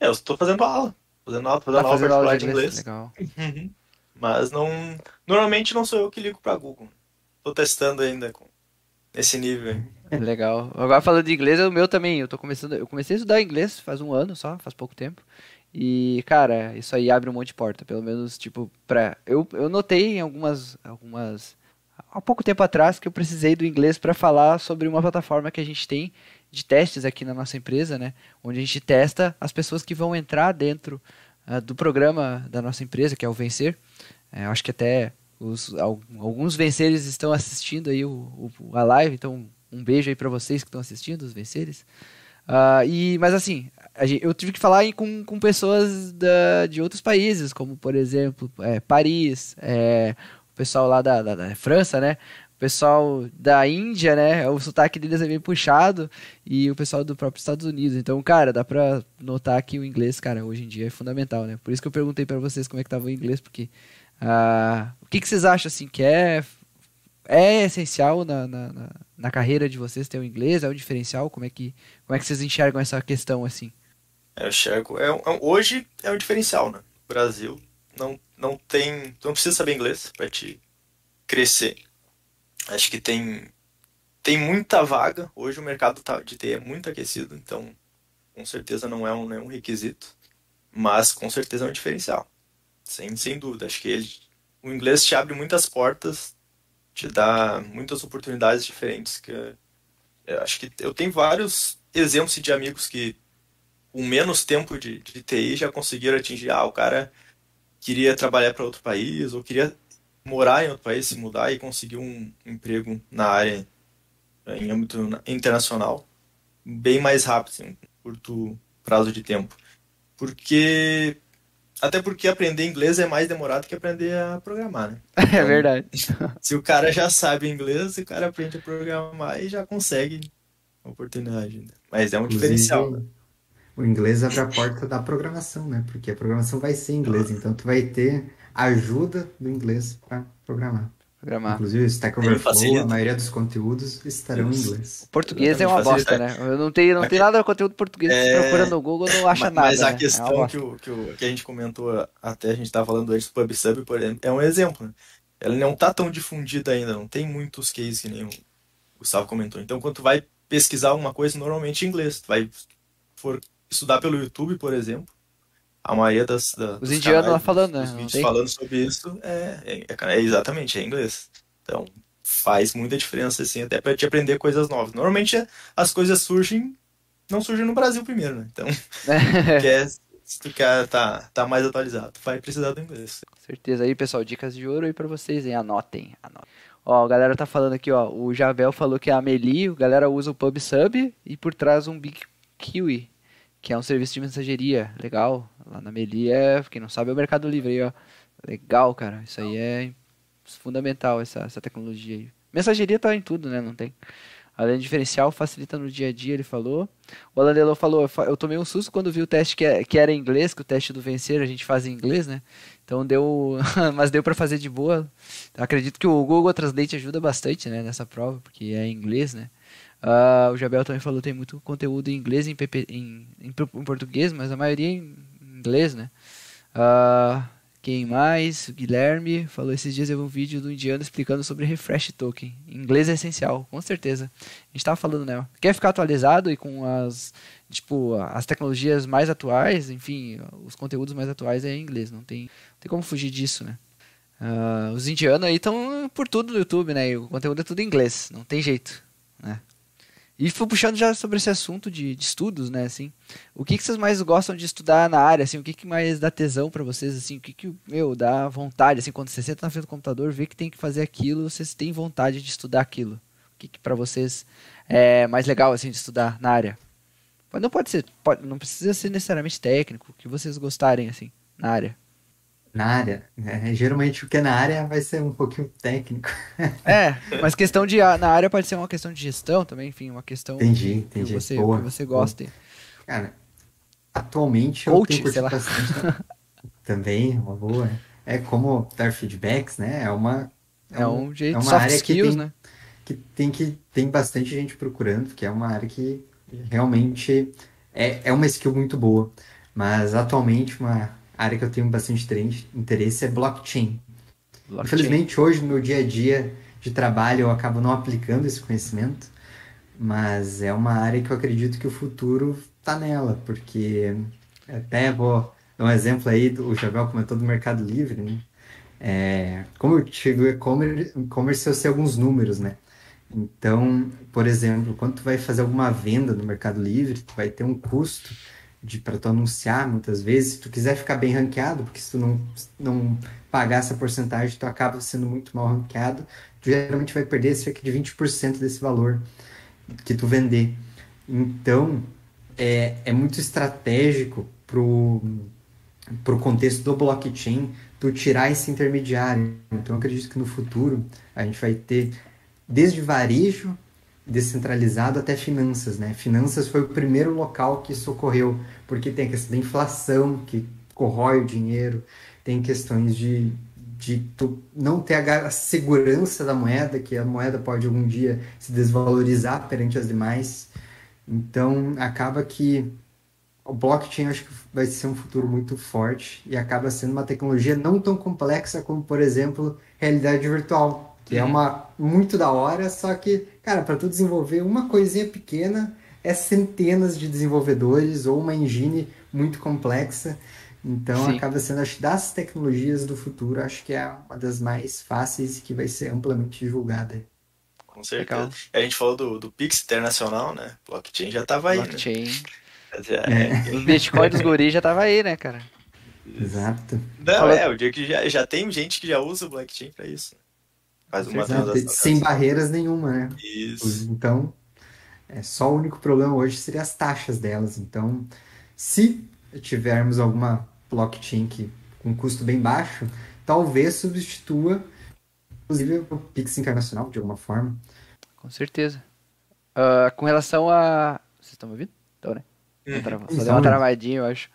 É, eu estou fazendo aula. Fazendo aula, fazendo tá aula fazendo aula particular de de inglês? inglês. Legal. Uhum. Mas não. Normalmente não sou eu que ligo pra Google. Tô testando ainda com esse nível aí. (laughs) Legal. Agora falando de inglês, é o meu também. Eu tô começando, eu comecei a estudar inglês faz um ano só, faz pouco tempo. E, cara, isso aí abre um monte de porta, pelo menos, tipo, pra... Eu, eu notei em algumas, algumas... Há pouco tempo atrás que eu precisei do inglês para falar sobre uma plataforma que a gente tem de testes aqui na nossa empresa, né? Onde a gente testa as pessoas que vão entrar dentro ah, do programa da nossa empresa, que é o Vencer. É, acho que até os, al- alguns venceres estão assistindo aí o, o- a live, então um beijo aí para vocês que estão assistindo, os venceres. Ah, e, mas assim, eu tive que falar com, com pessoas da, de outros países, como por exemplo é, Paris, é, o pessoal lá da, da- da França, né? O pessoal da Índia, né? O sotaque deles é bem puxado, e o pessoal do próprio Estados Unidos. Então, cara, dá pra notar que o inglês, cara, hoje em dia é fundamental, né? Por isso que eu perguntei pra vocês como é que tava o inglês, porque ah, o que, que vocês acham assim que é é essencial na, na, na, na carreira de vocês ter o inglês? É um diferencial? Como é que como é que vocês enxergam essa questão assim? É, Eu enxergo. É, é hoje é um diferencial, né? O Brasil não, não tem. Tu não precisa saber inglês pra te crescer. Acho que tem, tem muita vaga. Hoje o mercado tá- de TI é muito aquecido, então com certeza não é um, requisito. Mas com certeza é um diferencial. Sem, sem dúvida. Acho que ele, o inglês te abre muitas portas, te dá muitas oportunidades diferentes. Que acho que eu tenho vários exemplos de amigos que com menos tempo de, de TI já conseguiram atingir. Ah, o cara queria trabalhar para outro país ou queria morar em outro país, se mudar e conseguir um emprego na área em âmbito na- internacional bem mais rápido, em um curto prazo de tempo. Porque até porque aprender inglês é mais demorado que aprender a programar, né? (laughs) É Então, verdade. (laughs) Se o cara já sabe inglês, o cara aprende a programar e já consegue a oportunidade. né? Mas é um Inclusive, diferencial, né? O inglês abre a porta da programação, né? Porque a programação vai ser em inglês, então tu vai ter ajuda do inglês para programar. Programar. Inclusive, o Stack Overflow, a maioria dos conteúdos estarão em inglês. Português é uma bosta, né? Eu não tenho, não tem nada de conteúdo português. Você É, procura no Google não acha Mas, nada. mas né? a É uma questão bosta. que, o, que, o, que a gente comentou, até a gente estava falando antes do PubSub, por exemplo, é um exemplo. Né? Ela não está tão difundida ainda, não tem muitos cases que nem o Gustavo comentou. Então, quando tu vai pesquisar alguma coisa, normalmente em inglês. Tu vai for estudar pelo YouTube, por exemplo, a maioria das, da, Os indianos canais, lá falando, né? Não vídeos tem? falando sobre isso, é, é, é exatamente, é inglês. Então, faz muita diferença, assim, até para te aprender coisas novas. Normalmente, as coisas surgem, não surgem no Brasil primeiro, né? Então, (laughs) (laughs) quer, se tu quer tá, tá mais atualizado, tu vai precisar do inglês. Com certeza aí, pessoal. Dicas de ouro aí pra vocês, hein? Anotem, anotem. Ó, a galera tá falando aqui, ó. O Javel falou que é a Meli, a galera usa o PubSub e por trás um Big Kiwi, que é um serviço de mensageria. Legal. Lá na Meli é, quem não sabe, é o Mercado Livre aí, ó. Legal, cara. Isso aí é fundamental, essa, essa tecnologia aí. Mensageria tá em tudo, né? Não tem. Além de diferencial, facilita no dia a dia, ele falou. O Alan Delon falou, "Eu tomei um susto quando vi o teste que, é- que era em inglês, que o teste do vencer a gente faz em inglês, né? Então deu, (laughs) mas deu pra fazer de boa. Acredito que o Google Translate ajuda bastante, né, nessa prova, porque é em inglês, né? Ah, o Jabel também falou tem muito conteúdo em inglês em, PP em, em em português, mas a maioria em inglês, né? Ah, quem mais? O Guilherme falou esses dias eu vi um vídeo do indiano explicando sobre refresh token. Inglês é essencial, com certeza. A gente tava falando, né? Quer ficar atualizado e com as tipo as tecnologias mais atuais, enfim, os conteúdos mais atuais é em inglês, não tem, não tem como fugir disso, né? Ah, os indianos aí estão por tudo no YouTube, né? E o conteúdo é tudo em inglês, não tem jeito, né? E fui puxando já sobre esse assunto de, de estudos, né, assim. O que, que vocês mais gostam de estudar na área, assim? O que, que mais dá tesão pra vocês, assim? O que que, meu, dá vontade, assim, quando você senta na frente do computador, vê que tem que fazer aquilo, vocês têm vontade de estudar aquilo? O que que pra vocês é mais legal, assim, de estudar na área? Mas não pode ser, pode, não precisa ser necessariamente técnico, o que vocês gostarem, assim, na área. Na área, é, geralmente o que é na área vai ser um pouquinho técnico. (laughs) É, mas questão de, na área pode ser uma questão de gestão também, enfim, uma questão Entendi, que entendi. você, Boa, que você boa. goste. Cara, atualmente eu Coach, tenho lá. curtido bastante (laughs) também, uma boa. É como dar feedbacks, né? É uma, é, um, um jeito, é uma área skills, que tem, né? Que tem, que tem bastante gente procurando, que é uma área que realmente é, é uma skill muito boa. Mas atualmente uma área que eu tenho bastante interesse é blockchain. blockchain. Infelizmente hoje no meu dia a dia de trabalho eu acabo não aplicando esse conhecimento, mas é uma área que eu acredito que o futuro está nela, porque até vou dar um exemplo aí, o Javel comentou do Mercado Livre, né? É, como eu chego e-commerce, e-commerce eu sei alguns números, né? Então, por exemplo, quando tu vai fazer alguma venda no Mercado Livre, tu vai ter um custo de para tu anunciar muitas vezes, se tu quiser ficar bem ranqueado, porque se tu não, não pagar essa porcentagem, tu acaba sendo muito mal ranqueado, tu geralmente vai perder cerca de 20% desse valor que tu vender. Então, é, é muito estratégico pro, pro contexto do blockchain tu tirar esse intermediário. Então, acredito que no futuro a gente vai ter desde varejo descentralizado até finanças, né? Finanças foi o primeiro local que isso ocorreu, porque tem a questão da inflação que corrói o dinheiro, tem questões de, de tu não ter a segurança da moeda, que a moeda pode algum dia se desvalorizar perante as demais. Então, acaba que o blockchain acho que vai ser um futuro muito forte e acaba sendo uma tecnologia não tão complexa como, por exemplo, realidade virtual que é uma muito da hora, só que, cara, para tu desenvolver uma coisinha pequena é centenas de desenvolvedores ou uma engine muito complexa. Então Sim. acaba sendo, acho das tecnologias do futuro, acho que é uma das mais fáceis e que vai ser amplamente divulgada. Com certeza. Legal. A gente falou do, do Pix Internacional, né? Blockchain já tava aí. Né? Blockchain. Né? É. O Bitcoin dos guris já tava aí, né, cara? Exato. Não, Falou... é, o dia que já, já tem gente que já usa o blockchain para isso faz uma transação. Sem barreiras nenhuma, né? Isso. Então, é, só o único problema hoje seria as taxas delas. Então, se tivermos alguma blockchain que, com custo bem baixo, talvez substitua, inclusive, o Pix Internacional, de alguma forma. Com certeza. Uh, com relação a. Vocês estão me ouvindo? Então, né? Uhum. Só deu uma travadinha, eu acho.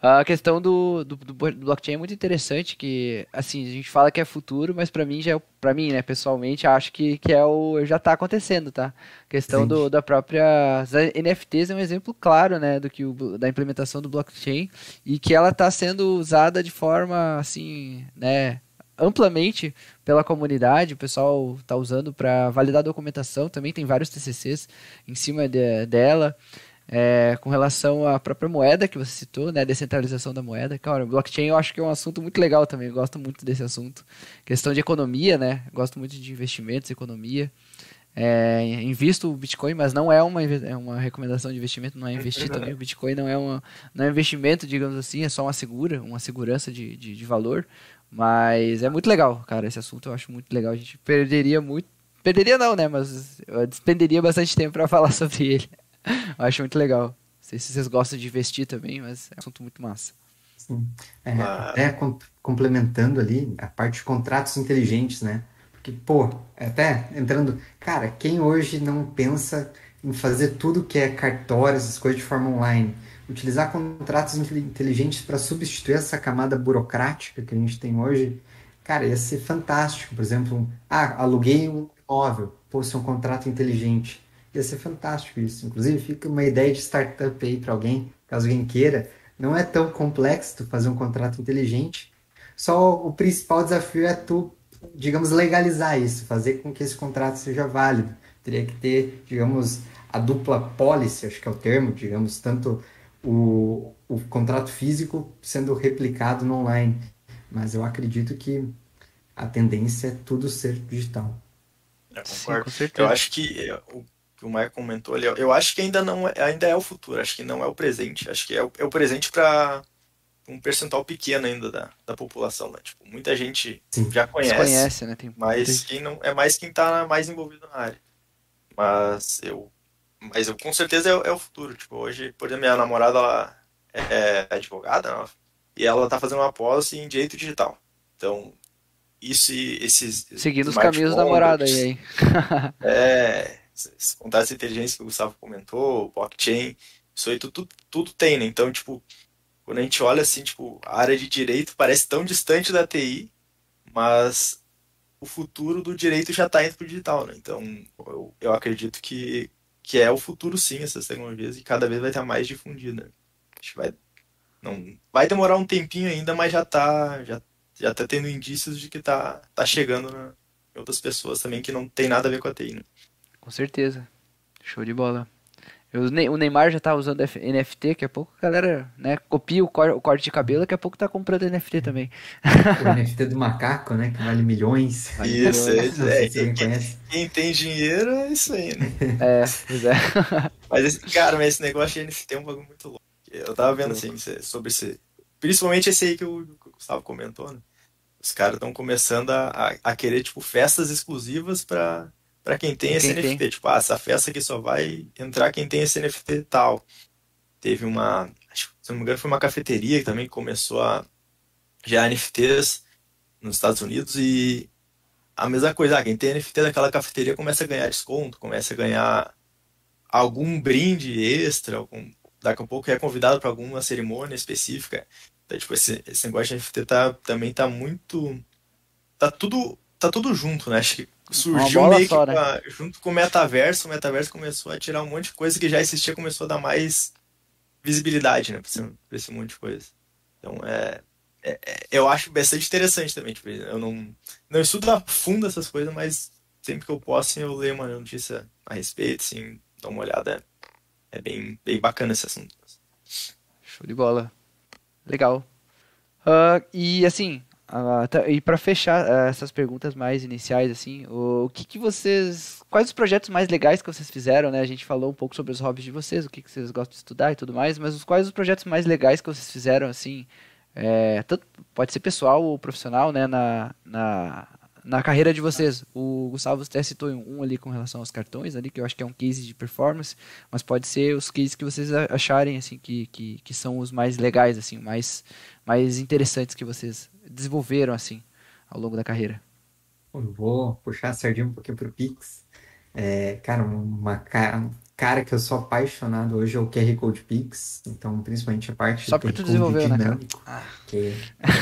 A questão do, do, do, blockchain é muito interessante, que assim, a gente fala que é futuro, mas para mim já é, para mim, né, pessoalmente, acho que, que é o já está acontecendo, tá? A questão do, da própria as NFTs é um exemplo claro, né, do que o, da implementação do blockchain e que ela está sendo usada de forma assim, né, amplamente pela comunidade, o pessoal está usando para validar documentação, também tem vários TCCs em cima de, dela. É, com relação à própria moeda que você citou, né, descentralização da moeda, cara, blockchain eu acho que é um assunto muito legal também, eu gosto muito desse assunto. Questão de economia, né, gosto muito de investimentos, economia. É, invisto o Bitcoin, mas não é uma, é uma recomendação de investimento, não é investir também. O Bitcoin não é, uma, não é um investimento, digamos assim, é só uma segura, uma segurança de, de, de valor. Mas é muito legal, cara, esse assunto eu acho muito legal. A gente perderia muito. Perderia não, né? Mas eu despenderia bastante tempo para falar (laughs) sobre ele. (laughs) Eu acho muito legal. Não sei se vocês gostam de investir também, mas é um assunto muito massa. Sim. É, ah. Até complementando ali a parte de contratos inteligentes, né? Porque, pô, até entrando. Cara, quem hoje não pensa em fazer tudo que é cartório, essas coisas de forma online? Utilizar contratos inteligentes para substituir essa camada burocrática que a gente tem hoje, cara, ia ser fantástico. Por exemplo, ah, aluguei um imóvel, pô, ser é um contrato inteligente Ia ser fantástico isso. Inclusive, fica uma ideia de startup aí para alguém, caso alguém queira. Não é tão complexo tu fazer um contrato inteligente. Só o principal desafio é tu, digamos, legalizar isso, fazer com que esse contrato seja válido. Teria que ter, digamos, a dupla policy, acho que é o termo, digamos, tanto o, o contrato físico sendo replicado no online. Mas eu acredito que a tendência é tudo ser digital. Eu concordo. Sim, eu acho que o que o Maia comentou ali, eu acho que ainda não é, ainda é o futuro, acho que não é o presente, acho que é o, é o presente para um percentual pequeno ainda da, da população, né? Tipo, muita gente Sim. já conhece, conhece né? Tem mas quem não é mais quem está mais envolvido na área. Mas eu, mas eu com certeza é, é, o futuro. Tipo, hoje, por exemplo, minha namorada ela é, é advogada ela, e ela está fazendo uma pós em direito digital. Então, isso e esses seguindo os caminhos da namorada aí, hein? (laughs) é contratos de inteligência que o Gustavo comentou, blockchain, isso aí tudo, tudo tem, né? Então, tipo, quando a gente olha assim, tipo, a área de direito parece tão distante da TI, mas o futuro do direito já está indo para o digital, né? Então, eu, eu acredito que, que é o futuro sim, essas tecnologias, e cada vez vai estar mais difundida. Acho que vai, não, vai demorar um tempinho ainda, mas já está já, já tá tendo indícios de que está tá chegando em outras pessoas também que não tem nada a ver com a TI, né? Com certeza. Show de bola. O Neymar já tá usando NFT, daqui a pouco a galera né, copia o, cor, o corte de cabelo, daqui a pouco tá comprando NFT também. O NFT do macaco, né? Que vale milhões. Vale isso, milhões. é, é quem, quem, tem dinheiro é isso aí, né? (laughs) É, pois é. (laughs) Mas, esse, cara, mas esse negócio de NFT é um bagulho muito louco. Eu tava vendo, assim, sobre esse... Principalmente esse aí que o, que o Gustavo comentou, né? Os caras estão começando a, a, a, querer, tipo, festas exclusivas para para quem tem esse NFT. Tem. Tipo, ah, essa festa aqui só vai entrar quem tem esse NFT tal. Teve uma, acho, se não me engano, foi uma cafeteria que também começou a já NFTs nos Estados Unidos e a mesma coisa, ah, quem tem NFT daquela cafeteria começa a ganhar desconto, começa a ganhar algum brinde extra, algum, daqui a pouco é convidado para alguma cerimônia específica. Então, tipo, esse, esse negócio de NFT tá, também tá muito. Tá tudo, tá tudo junto, né? Acho que surgiu meio só, que né? junto com o metaverso, o metaverso começou a tirar um monte de coisa que já existia, começou a dar mais visibilidade, né, pra esse, pra esse monte de coisa. Então, é, é, é, eu acho bastante interessante também, tipo, eu não, não estudo a fundo essas coisas, mas sempre que eu posso, assim, eu leio uma notícia a respeito, assim, dou uma olhada, é, é bem, bem bacana esse assunto. Show de bola. Legal. Uh, e assim, ah, tá, e para fechar uh, essas perguntas mais iniciais, assim, o, o, que, que vocês. Quais os projetos mais legais que vocês fizeram, né? A gente falou um pouco sobre os hobbies de vocês, o que, que vocês gostam de estudar e tudo mais, mas os, quais os projetos mais legais que vocês fizeram, assim, é, tanto, pode ser pessoal ou profissional, né, na, na, na carreira de vocês. O Gustavo até citou um ali com relação aos cartões, ali, que eu acho que é um case de performance, mas pode ser os cases que vocês acharem, assim, que, que, que são os mais legais, assim, mais, mais interessantes que vocês desenvolveram assim ao longo da carreira? Eu vou puxar a sardinha um pouquinho pro Pix. É, cara, uma cara, cara que eu sou apaixonado hoje é o QR Code Pix, então principalmente a parte Só do QR Code né, dinâmico, né, que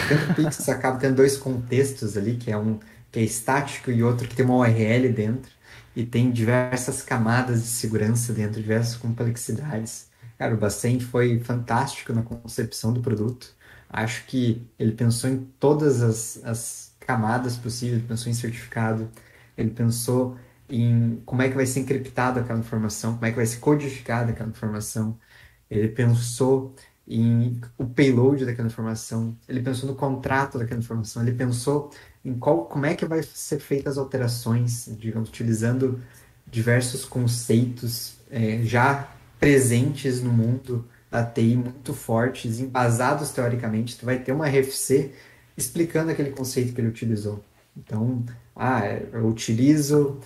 tanto o Pix acaba tendo dois contextos ali, que é um que é estático e outro que tem uma URL dentro e tem diversas camadas de segurança dentro, diversas complexidades. Cara, o Bacen foi fantástico na concepção do produto. Acho que ele pensou em todas as, as camadas possíveis, ele pensou em certificado, ele pensou em como é que vai ser encriptada aquela informação, como é que vai ser codificada aquela informação, ele pensou em o payload daquela informação, ele pensou no contrato daquela informação, ele pensou em qual, como é que vai ser feitas as alterações, digamos, utilizando diversos conceitos é, já presentes no mundo da TI muito fortes, embasados teoricamente, tu vai ter uma RFC explicando aquele conceito que ele utilizou. Então, ah, eu utilizo,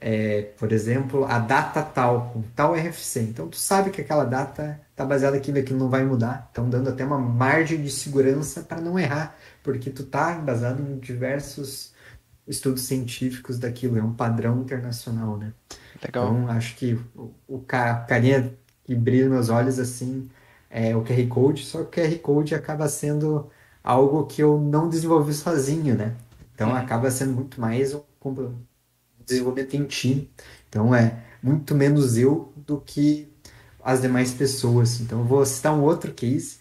é, por exemplo, a data tal, com tal RFC. Então, tu sabe que aquela data está baseada aqui, aquilo não vai mudar. Então, dando até uma margem de segurança para não errar, porque tu está embasado em diversos estudos científicos daquilo, é um padrão internacional, né? Legal. Então, acho que o, o carinha que brilha nos olhos assim é o QR Code, só que o QR Code acaba sendo algo que eu não desenvolvi sozinho, né? Então acaba sendo muito mais um, desenvolvimento em time. Então é muito menos eu do que as demais pessoas. Então eu vou citar um outro case,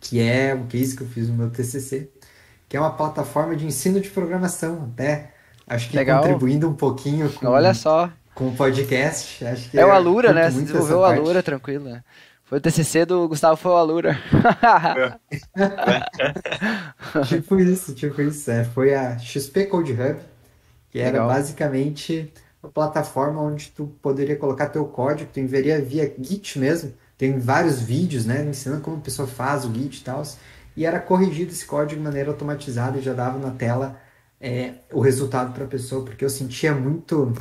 que é o case que eu fiz no meu TCC, que é uma plataforma de ensino de programação, até acho que Legal. contribuindo um pouquinho com Olha só com o podcast. Acho que é o Alura, né? Você desenvolveu o Alura, tranquilo. Né? Foi o TCC do Gustavo foi o Alura. (laughs) tipo isso, tipo isso. É, foi a XP Code Hub, que era Legal. basicamente uma plataforma onde tu poderia colocar teu código, tu enviaria via Git mesmo. Tem vários vídeos, né, ensinando como a pessoa faz o Git e tal. E era corrigido esse código de maneira automatizada e já dava na tela é, o resultado para a pessoa, porque eu sentia muito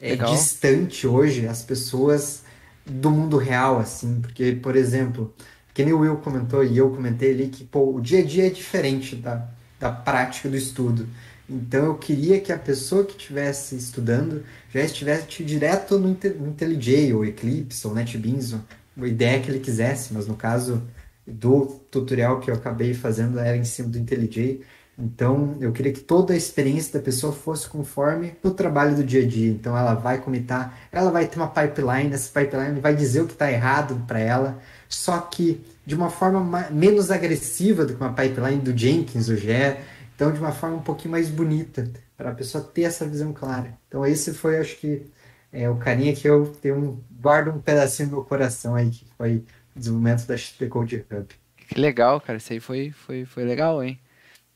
é, distante hoje as pessoas do mundo real, assim, porque, por exemplo, que nem o Will comentou e eu comentei ali que pô, o dia a dia é diferente da, da prática do estudo. Então eu queria que a pessoa que estivesse estudando já estivesse direto no, IntelliJ, ou Eclipse, ou NetBeans, ou a ideia que ele quisesse, mas no caso do tutorial que eu acabei fazendo era em cima do IntelliJ, Então, eu queria que toda a experiência da pessoa fosse conforme o trabalho do dia a dia. Então, ela vai comitar, ela vai ter uma pipeline, essa pipeline vai dizer o que está errado para ela, só que de uma forma menos agressiva do que uma pipeline do Jenkins, do GE, então de uma forma um pouquinho mais bonita, para a pessoa ter essa visão clara. Então, esse foi, acho que, é, o carinha que eu tenho, guardo um pedacinho no meu coração aí, que foi o desenvolvimento da XP Code Hub. Que legal, cara. Isso aí foi, foi, foi legal, hein?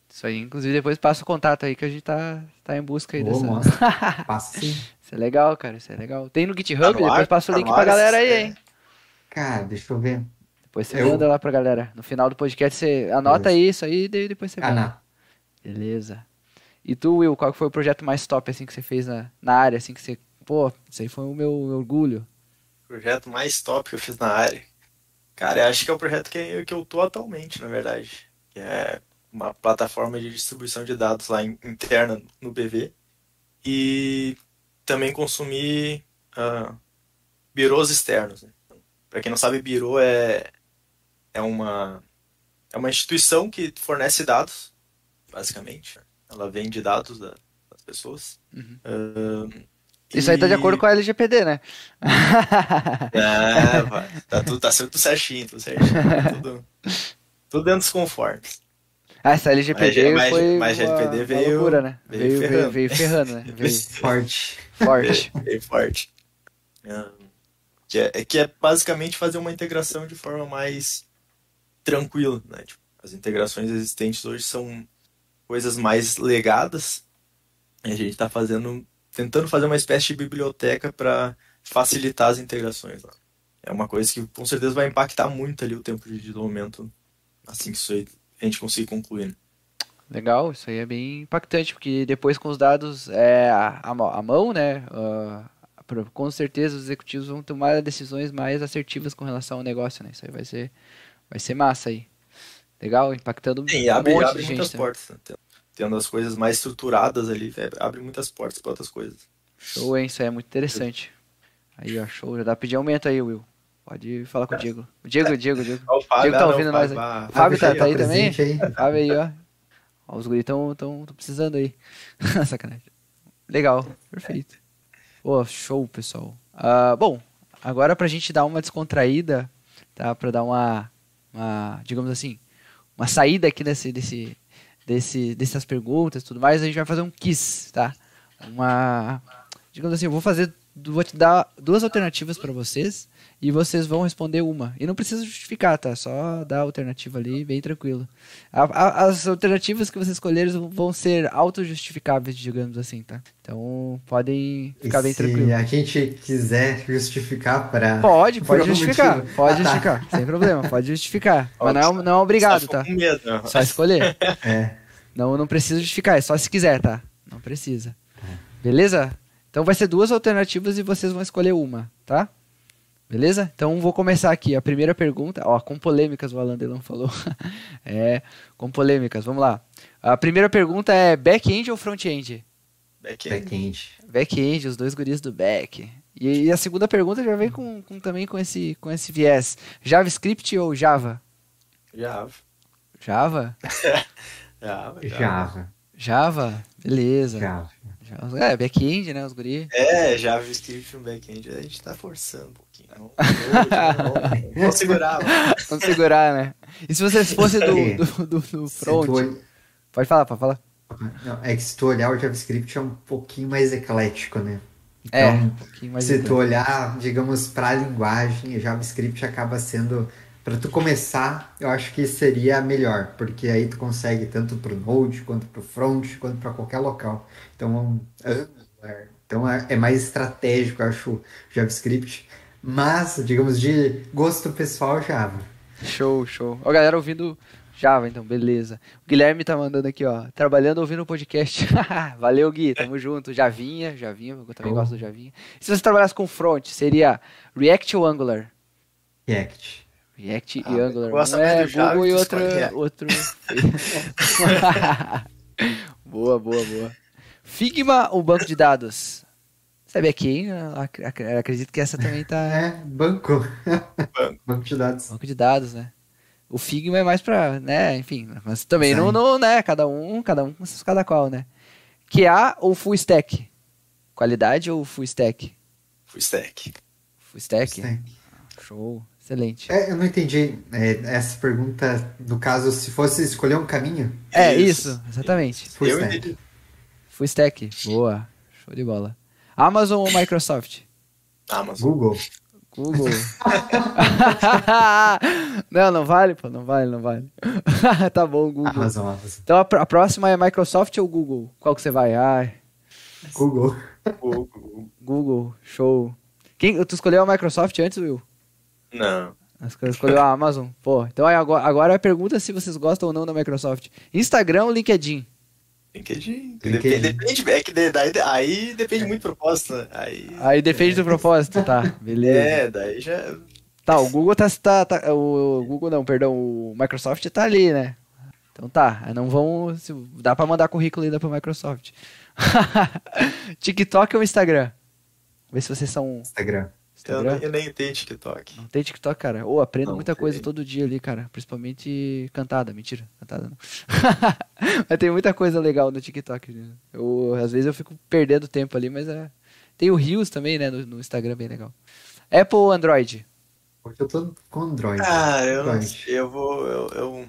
Isso aí, inclusive, depois passa o contato aí que a gente tá, tá em busca aí Boa, dessa. (laughs) Passa sim. Isso é legal, cara. Isso é legal. Tem no GitHub, Tá no ar, depois passa o tá link no pra ar, galera aí, é. hein? Cara, deixa eu ver. Depois você Eu- manda lá pra galera. No final do podcast você anota isso aí e depois você Ah, manda. não. Beleza. E tu, Will, qual foi o projeto mais top assim que você fez na, na área, assim que você, pô, isso aí foi o meu orgulho. projeto mais top que eu fiz na área. Cara, eu acho que é o projeto que, que eu tô atualmente, na verdade. Que é uma plataforma de distribuição de dados lá in- interna no BV. E também consumir ah, birôs externos. Né? Para quem não sabe, birô é, é, uma, é uma instituição que fornece dados, basicamente. Ela vende dados da- das pessoas. Uhum. Ah, Isso aí tá de acordo com a LGPD, né? é, (laughs) vai. Tá tudo, tá tudo certinho, tudo certinho. tá Tudo, tudo dentro dos conformes. Ah, essa LGPD Mas- foi mas uma, LGPD uma veio- loucura, né? veio Veio, veio, ferrando. veio ferrando, né? Veio Forte. forte. Bem forte. Ah, Que é, que é basicamente fazer uma integração de forma mais tranquila, né? Tipo, as integrações existentes hoje são coisas mais legadas. E a gente está fazendo, tentando fazer uma espécie de biblioteca para facilitar as integrações. lá. É uma coisa que com certeza vai impactar muito ali o tempo de desenvolvimento assim que isso aí a gente conseguir concluir. né? Legal, isso aí é bem impactante, porque depois com os dados é, a mão- né? pro- com certeza os executivos vão tomar decisões mais assertivas com relação ao negócio, né? Isso aí vai ser, vai ser massa aí. Legal, impactando e um abre, monte abre de gente. também. portas. né? Tendo- as coisas mais estruturadas ali, é, abre muitas portas para outras coisas. Show, hein? Isso aí é muito interessante. Aí, ó, show. Já dá pra pedir aumento aí, Will. Pode falar com o Diego. O Diego, Diego, Diego. Ó, o Fábio, Diego tá não, ouvindo o nós aí. ah, Fábio tá- Fábio tá aí presente aí. Fábio aí, ó. ó os guris estão tão, tão precisando aí. (laughs) Sacanagem. Legal, perfeito. Pô, show, pessoal. Ah, bom, agora pra gente dar uma descontraída, tá? Pra dar uma, uma digamos assim, uma saída aqui desse, desse, desse, dessas perguntas e tudo mais, a gente vai fazer um quiz, tá? Uma, digamos assim, eu vou fazer, vou te dar duas alternativas pra vocês e vocês vão responder uma. E não precisa justificar, tá? Só dar a alternativa ali, bem tranquilo. A- a- as alternativas que vocês escolheram vão ser autojustificáveis, digamos assim, tá? Então podem E ficar bem se tranquilo. a gente quiser justificar para. Pode, (laughs) pode justificar. motivo- Pode Ah, tá. justificar, sem problema, pode justificar. (laughs) Mas não é, não é obrigado, Só tá? medo? Só escolher. É. Não, não precisa justificar, é só se quiser, tá? Não precisa. Beleza? Então vai ser duas alternativas e vocês vão escolher uma, tá? Beleza? Então vou começar aqui. A primeira pergunta, ó, com polêmicas o Alan Delon falou. (laughs) é, com polêmicas, vamos lá. A primeira pergunta é back-end ou front-end? Back-end. Back-end. Back-end, os dois guris do back. E, e a segunda pergunta já vem com, com- também com esse, com esse viés. JavaScript ou Java? Java. Java? (laughs) Java. Java. Java. Java? Beleza. Java. É, back-end, né, os guris. É, JavaScript no back-end a gente tá forçando um pouquinho. Vamos, vamos, vamos, vamos segurar. mano. (laughs) Vamos segurar, né? E se vocês fossem do, do, do, do tu front? ol- Pode falar, pode falar. Não, é que se tu olhar o JavaScript é um pouquinho mais eclético, né? É, Então, um pouquinho mais se tu então. olhar, digamos, para a linguagem, o JavaScript acaba sendo. Para tu começar, eu acho que seria melhor, porque aí tu consegue tanto para o Node, quanto para o front, quanto para qualquer local. Então, é- então é é mais estratégico, eu acho, JavaScript. Mas, digamos, de gosto pessoal, Java. Show, show. Ó, galera ouvindo Java, então, beleza. O Guilherme tá mandando aqui, ó. Trabalhando ouvindo o podcast. (laughs) Valeu, Gui. Tamo junto. Javinha, Javinha, eu também Show. gosto do Javinha. E se você trabalhasse com front, seria React ou Angular? React. React Ah, e Angular. Um é Google e outro. React. outro... (laughs) boa, boa, boa. Figma ou banco de dados? Sabe aqui, ac- acredito que essa também tá. É, banco. Banco. (laughs) banco de dados. Banco de dados, né? O Figma é mais pra, né, enfim, mas também não, Sim. não, né, cada um, cada um com seus cada qual, né? QA ou full stack? Qualidade ou full stack? Full stack. Full stack? Sim. Show, excelente. É, eu não entendi é, essa pergunta, no caso, se fosse escolher um caminho, É, Isso. isso, exatamente. full eu stack. entendi. Full stack, boa, show de bola. Amazon ou Microsoft? Amazon. Google. Google. (laughs) não, não vale, pô, não vale, não vale. (laughs) tá bom, Google. Amazon, Amazon. Então a, pr- a próxima é Microsoft ou Google? Qual que você vai? Ai, Google. Google. Google, show. Quem, tu escolheu a Microsoft antes, Will? Não. Esco- Escolheu a Amazon. Pô, então aí agora, agora a pergunta é se vocês gostam ou não da Microsoft. Instagram ou LinkedIn? LinkedIn. LinkedIn. Depende, depende, é que de- daí, aí depende muito do propósito, né? Aí, Aí depende do propósito, tá? Beleza. é, daí já... Tá, o Google tá, tá, tá- O Google não, perdão, o Microsoft tá ali, né? Então tá, aí não vão. se- Dá pra mandar currículo ainda pra Microsoft. (laughs) TikTok ou Instagram? Vê se vocês são. Instagram. Eu, Instagram? nem- eu nem tenho TikTok. Não tem TikTok, cara. Ou aprendo Não muita tem. coisa todo dia ali, cara. Principalmente cantada. Mentira, cantada não. (laughs) mas tem muita coisa legal no TikTok. né? Eu, às vezes eu fico perdendo tempo ali, mas é. Tem o Rios também, né? No, no Instagram, bem legal. Apple ou Android? Porque eu tô com Android. Ah, eu não Android. sei, eu vou. Eu, eu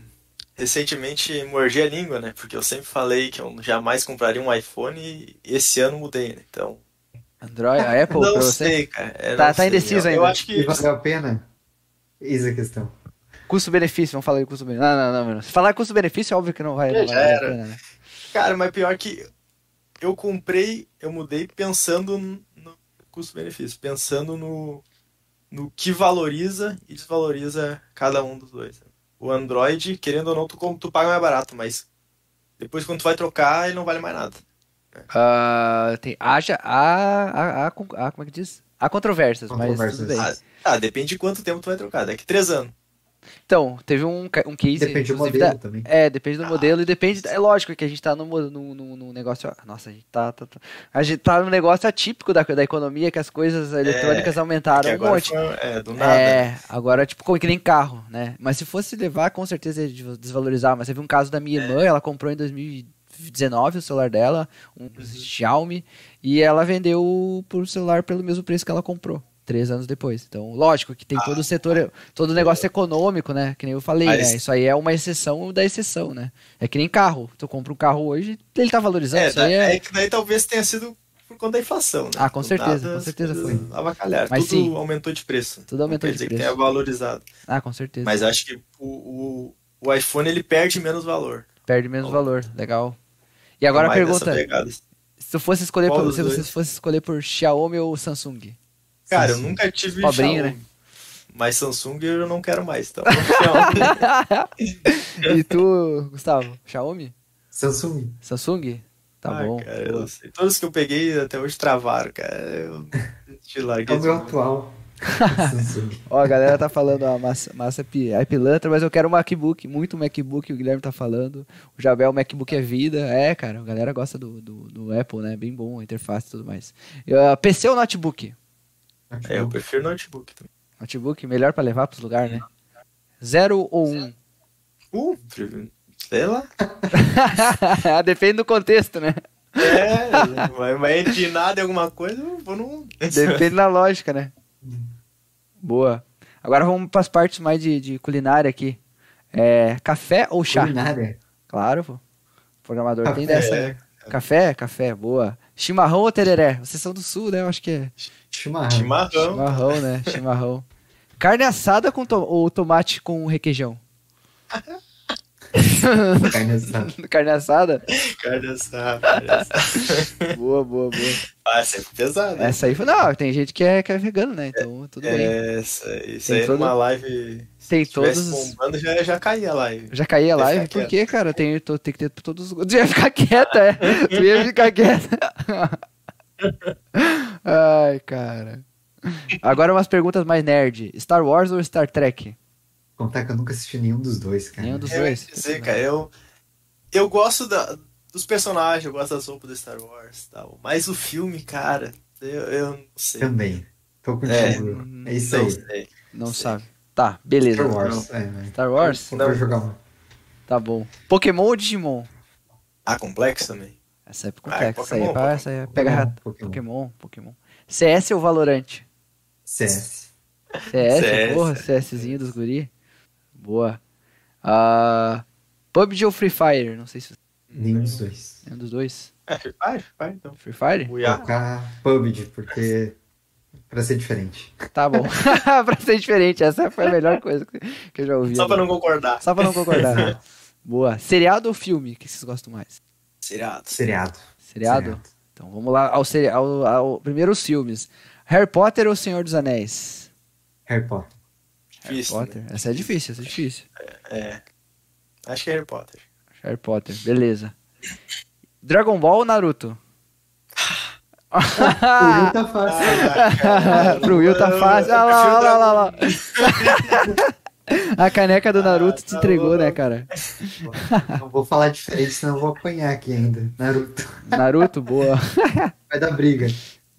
recentemente mordi a língua, né? Porque eu sempre falei que eu jamais compraria um iPhone e esse ano mudei, né? Então. Android? A Apple não sei, cara. é, Tá- não tá sei. indeciso eu, ainda. Eu acho E que. valeu a pena? Eis a questão. Custo-benefício, vamos falar de custo-benefício. Não, não, não, mano. Se falar custo-benefício, é óbvio que não vai, É, não vai pena, né? Cara, mas pior que eu comprei, eu mudei pensando no custo-benefício, pensando no, no que valoriza e desvaloriza cada um dos dois. O Android, querendo ou não, tu, tu paga mais barato, mas depois quando tu vai trocar, ele não vale mais nada. Ah, tem, haja, há, há, há, con- há- como é que diz? Há controvérsias, mas Controvérsias. tudo bem. Ah, ah, depende de quanto tempo tu vai trocar. Daqui três anos. Então, teve um, um case, Depende do modelo da- também. É, depende do Ah. modelo e depende. É lógico que a gente tá num, num, num, num negócio. Nossa, a gente tá, tá- tá- A gente tá num negócio atípico da, da economia, que as coisas eletrônicas Que aumentaram um agora monte. foi, é, do nada. É, agora, tipo, como que nem carro, né? Mas se fosse levar, com certeza ia des- desvalorizar. Mas teve um caso da minha É. irmã, ela comprou em 2019 o celular dela, um Xiaomi, e ela vendeu por celular pelo mesmo preço que ela comprou. Três anos depois. Então, lógico que tem todo o setor, todo o negócio econômico, né? Que nem eu falei, né? Isso aí é uma exceção da exceção, né? É que nem carro. Tu compra um carro hoje, ele tá valorizando. É, isso aí é... é que daí talvez tenha sido por conta da inflação, né? Ah, com Do certeza, nada, com certeza foi. Mas Tudo sim. aumentou de preço. Tudo aumentou de quer dizer preço. que tenha valorizado. Ah, com certeza. Mas acho que o, o, o iPhone ele perde menos valor. Perde menos Bom. valor. Legal. E agora a pergunta. Se tu fosse escolher Qual por, se você fosse escolher por Xiaomi ou Samsung. Cara, eu Samsung. nunca tive Pobrinho, Xiaomi. né? Mas Samsung eu não quero mais. Então, (laughs) Xiaomi. e tu, Gustavo, Xiaomi? Samsung. Samsung? Tá Ah, bom. cara, eu. Todos que eu peguei até hoje travaram, cara. Eu te (laughs) É larguei. o meu atual. (laughs) Ó, a galera tá falando, ó, massa, massa pi- é pilantra, mas eu quero um MacBook, muito MacBook, o Guilherme tá falando. O Jabel, o MacBook é vida. É, cara, a galera gosta do, do, do Apple, né? Bem bom, a interface e tudo mais. Eu, PC ou notebook? É, eu prefiro notebook também. Notebook, melhor pra levar pros lugares, né? Zero ou um? Uh, prefiro- sei lá. (laughs) Depende do contexto, né? É, mas, mas de nada alguma coisa, eu vou num. Depende da lógica, né? Boa. Agora vamos para as partes mais de, de culinária aqui. É, café ou chá? Culinária. Claro, pô. O programador tem Café. dessa. né? Café, café, boa. Chimarrão ou tereré? Vocês são do sul, né? Eu acho que é. Chimarrão. Chimarrão. Chimarrão, né? Chimarrão. Carne assada com to ou tomate com requeijão? (laughs) (laughs) (laughs) Carne assada. Carne assada? Carne assada, carne (laughs) assada. Boa, boa, boa. Ah, sempre pesado. Essa aí foi. Não, tem gente que é, que é vegano, né? Então tudo bem. É, Essa, isso Tem aí todo- numa live. Tem todos. os- bombando, já, já caía a live. Já caí a live? Por quê, cara? Tem, tô- tem que ter todos os. Tu ia ficar quieta, é? Tu ia ficar quieta. Ai, cara. Agora umas perguntas mais nerd. Star Wars ou Star Trek? Contar que eu nunca assisti nenhum dos dois, cara. Nenhum dos Eu ia dois? dizer, cara, eu, eu gosto da, dos personagens, eu gosto das roupas do Star Wars e tal. Mas o filme, cara, eu, eu não sei. Também. Tô É. contigo. É, isso Não aí. sei. Não Sei. sabe. Tá, beleza. Star Wars. É, né? Star Wars? Vou Não. jogar um. Tá bom. Pokémon ou Digimon? Ah, complexo também. Essa é Ah, complexa. essa aí, é Pokémon, essa aí é pega Pokémon. Pokémon. Pokémon, Pokémon. CS ou Valorant? CS. CS, CS, porra, CSzinho dos guri. Boa. Ah, PUBG ou Free Fire? Não sei se Nenhum dos dois. é um dos dois. É, Free Fire, Free Fire, então. Free Fire? Vou. Colocar PUBG, porque. Pra ser diferente. Tá bom. (laughs) pra ser diferente, essa foi a melhor coisa que que eu já ouvi. Só pra não concordar. Só pra não concordar. (laughs) Boa. Seriado ou filme? O que vocês gostam mais? Seriado. Seriado. Seriado? Então vamos lá ao, seri- ao, ao primeiro os filmes. Harry Potter ou Senhor dos Anéis? Harry Potter. Difícil. Harry Potter. Essa é difícil, essa é difícil. né? É. Acho que é Harry Potter. Harry Potter, beleza. Dragon Ball ou Naruto? O Will tá fácil. Ah, (laughs) Pro Will tá fácil. Olha lá, olha lá, olha lá. A caneca do Naruto Ah, te tá entregou, bom. né, cara? Não vou falar diferente, senão eu vou apanhar aqui ainda. Naruto. Naruto, boa. (laughs) Vai dar briga.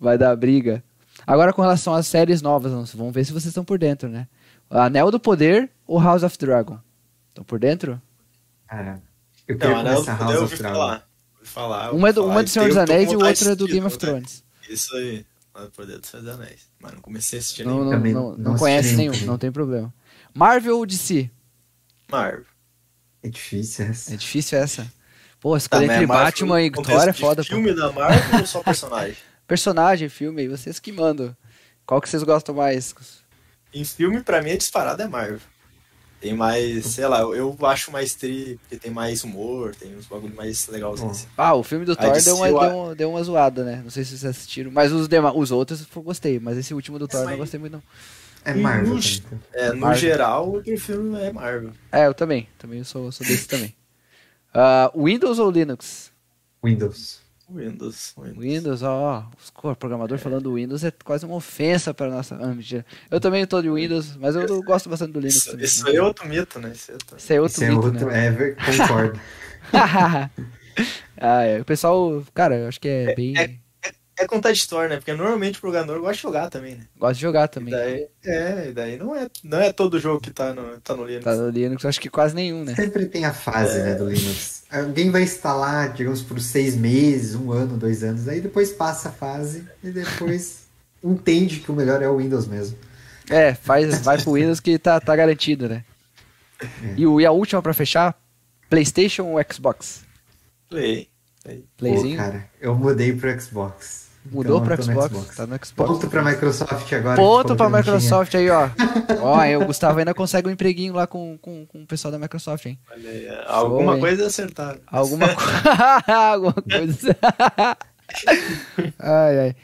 Vai dar briga. Agora com relação às séries novas, vamos ver se vocês estão por dentro, né? Anel do Poder ou House of Dragon? Estão por dentro? Cara, eu queria Não, Anel do começar House eu of Dragon. falar. Falar. Uma é do, uma é do Senhor dos Anéis e com o vontade outro é do Game of com Thrones. Isso aí. Lá do Poder dos Senhor dos Anéis. Mas não comecei a assistir Não, nenhum. não, Também não, não conhece nenhum não tem problema. Marvel ou DC? Marvel. É difícil essa. É difícil essa. Pô, Tá, escolher mas entre Marvel Batman e no Thor é foda, pô. filme da Marvel ou só personagem? (laughs) Personagem, filme, vocês que mandam. Qual que vocês gostam mais? Em filme, pra mim, a disparada é Marvel. Tem mais, sei lá, eu- acho mais tri, porque tem mais humor, tem uns bagulho mais legalzinhos. assim. Ah, o filme do Thor deu uma, deu, uma, deu uma zoada, né? Não sei se vocês assistiram. Mas os, dema- os outros eu gostei. Mas esse último do Thor eu não gostei muito, não. É E Marvel. nos- também, É, no Marvel. geral, o filme é Marvel. É, eu também. Também eu sou, sou desse também. Ah, Windows ou Linux? então. Windows. Windows. Windows. Windows, ó. Os co- programador falando Windows é quase uma ofensa para nossa. Ah, mentira. Eu também tô de Windows, mas eu gosto bastante do Linux Isso, também. isso né? aí é outro mito, né? Isso é outro... Isso é outro Isso é mito, outro. né? É, concordo. (laughs) ah, é. O pessoal, cara, eu acho que é bem. É contraditório, né? Porque normalmente o programador gosta de jogar também, né? Gosto de jogar E também. daí, é, e daí não é, não é todo jogo que tá no, tá no Linux. Tá no Linux, eu acho que quase nenhum, né? Sempre tem a fase, né, do Linux. Alguém vai instalar, digamos, por seis meses, um ano, dois anos, aí depois passa a fase e depois (laughs) entende que o melhor é o Windows mesmo. É, faz, vai pro Windows que tá, tá garantido, né? É. E, o, e a última pra fechar: PlayStation ou Xbox? Play. Play. Playzinho? Pô, cara, eu mudei pro Xbox. Mudou Então, pra eu tô no Xbox, Tá no Xbox. Ponto pra Microsoft agora. Ponto pra. Microsoft aí, ó. (laughs) Ó, aí o Gustavo ainda consegue um empreguinho lá com, com, com o pessoal da Microsoft, hein? Olha aí, é, alguma hein? coisa acertaram. Alguma, co... (laughs) Alguma coisa. (laughs) ai, ai.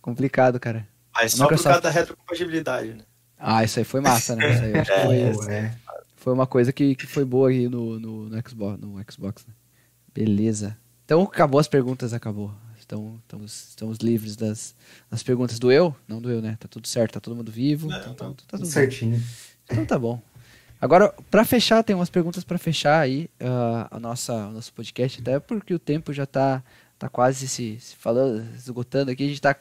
Complicado, cara. Mas só por Microsoft- causa da retrocompatibilidade, né? Ah, isso aí foi massa, né? Isso aí, acho que foi, Pô, é. foi uma coisa que, que foi boa aí no, no, no Xbox, no Xbox, né? Beleza. Então acabou as perguntas, acabou. Então, estamos, estamos livres das, das perguntas do eu? Não do eu, né? Tá tudo certo, tá todo mundo vivo. Não, então, tá, não. tá Tudo tudo certinho. Então tá bom. Agora, pra fechar, tem umas perguntas pra fechar aí ah, a nossa, o nosso podcast, até porque o tempo já tá, tá quase se, se falando, esgotando aqui. A gente tá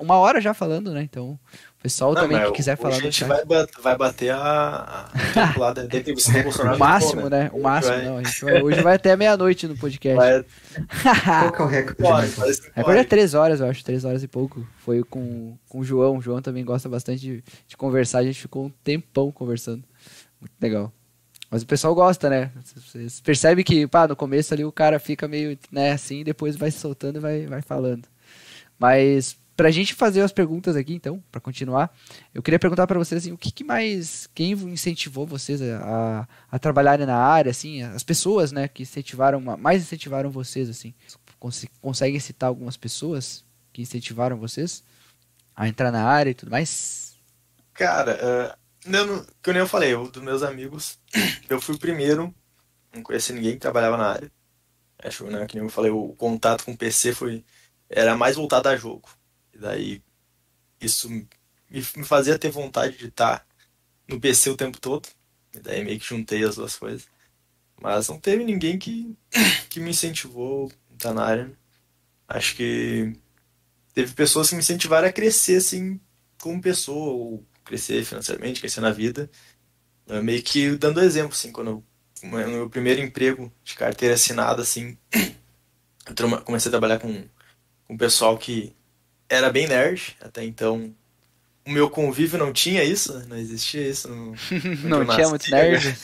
uma hora já falando, né? Então, o pessoal Não, também que quiser falar a no gente vai, vai bater a, a o tempo (laughs) lá da da entrevista do Bolsonaro. O máximo, né? O máximo, Vai- não. A gente vai- hoje vai até meia-noite no podcast. Vai, (laughs) Qual que é o recorde? que Recorde é pode. três horas, eu acho, três horas e pouco. Foi com, com o João. O João também gosta bastante de, de conversar. A gente ficou um tempão conversando. Muito legal. Mas o pessoal gosta, né? Vocês percebem que, pá, no começo ali o cara fica meio, né, assim, depois vai se soltando e vai, vai falando. Mas pra gente fazer as perguntas aqui, então, pra continuar, eu queria perguntar pra vocês assim, o que, que mais, quem incentivou vocês a, a, a trabalharem na área, assim, as pessoas, né, que incentivaram, mais incentivaram vocês, assim. Cons conseguem citar algumas pessoas que incentivaram vocês a entrar na área e tudo mais? Cara, eu não, que nem eu falei, eu, dos meus amigos, (clears throat) eu fui o primeiro, não conheci ninguém que trabalhava na área. Acho, né, que nem eu falei, o contato com o PC foi, era mais voltado a jogo. Daí, isso me, fazia ter vontade de estar no PC o tempo todo. E daí meio que juntei as duas coisas. Mas não teve ninguém que, que me incentivou a estar na área. Acho que teve pessoas que me incentivaram a crescer, assim, como pessoa, ou crescer financeiramente, crescer na vida. Meio que dando exemplo, assim, quando eu, no meu primeiro emprego de carteira assinada, assim, (clears throat) eu comecei a trabalhar com, com pessoal que era bem nerd, até então o meu convívio não tinha isso, não existia isso. No, (laughs) não tinha muito nerd?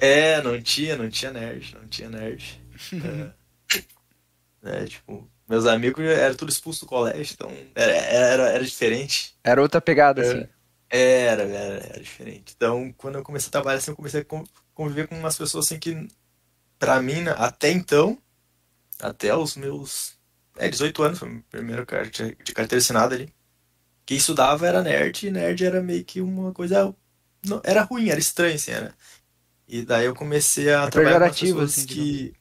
É, não tinha, não tinha nerd, não tinha nerd. é, é, tipo, meus amigos eram tudo expulso do colégio, então era, era, era diferente. Era outra pegada, é, assim. Era, era, era diferente. Então, quando eu comecei a trabalhar assim, eu comecei a conviver com umas pessoas assim que, pra mim, né, até então, até os meus é, 18 anos, foi a primeira carta de carteira assinada ali. Quem estudava era nerd, e nerd era meio que uma coisa. Não, era ruim, era estranho, assim, era. E daí eu comecei a é trabalhar com pessoas assim, que,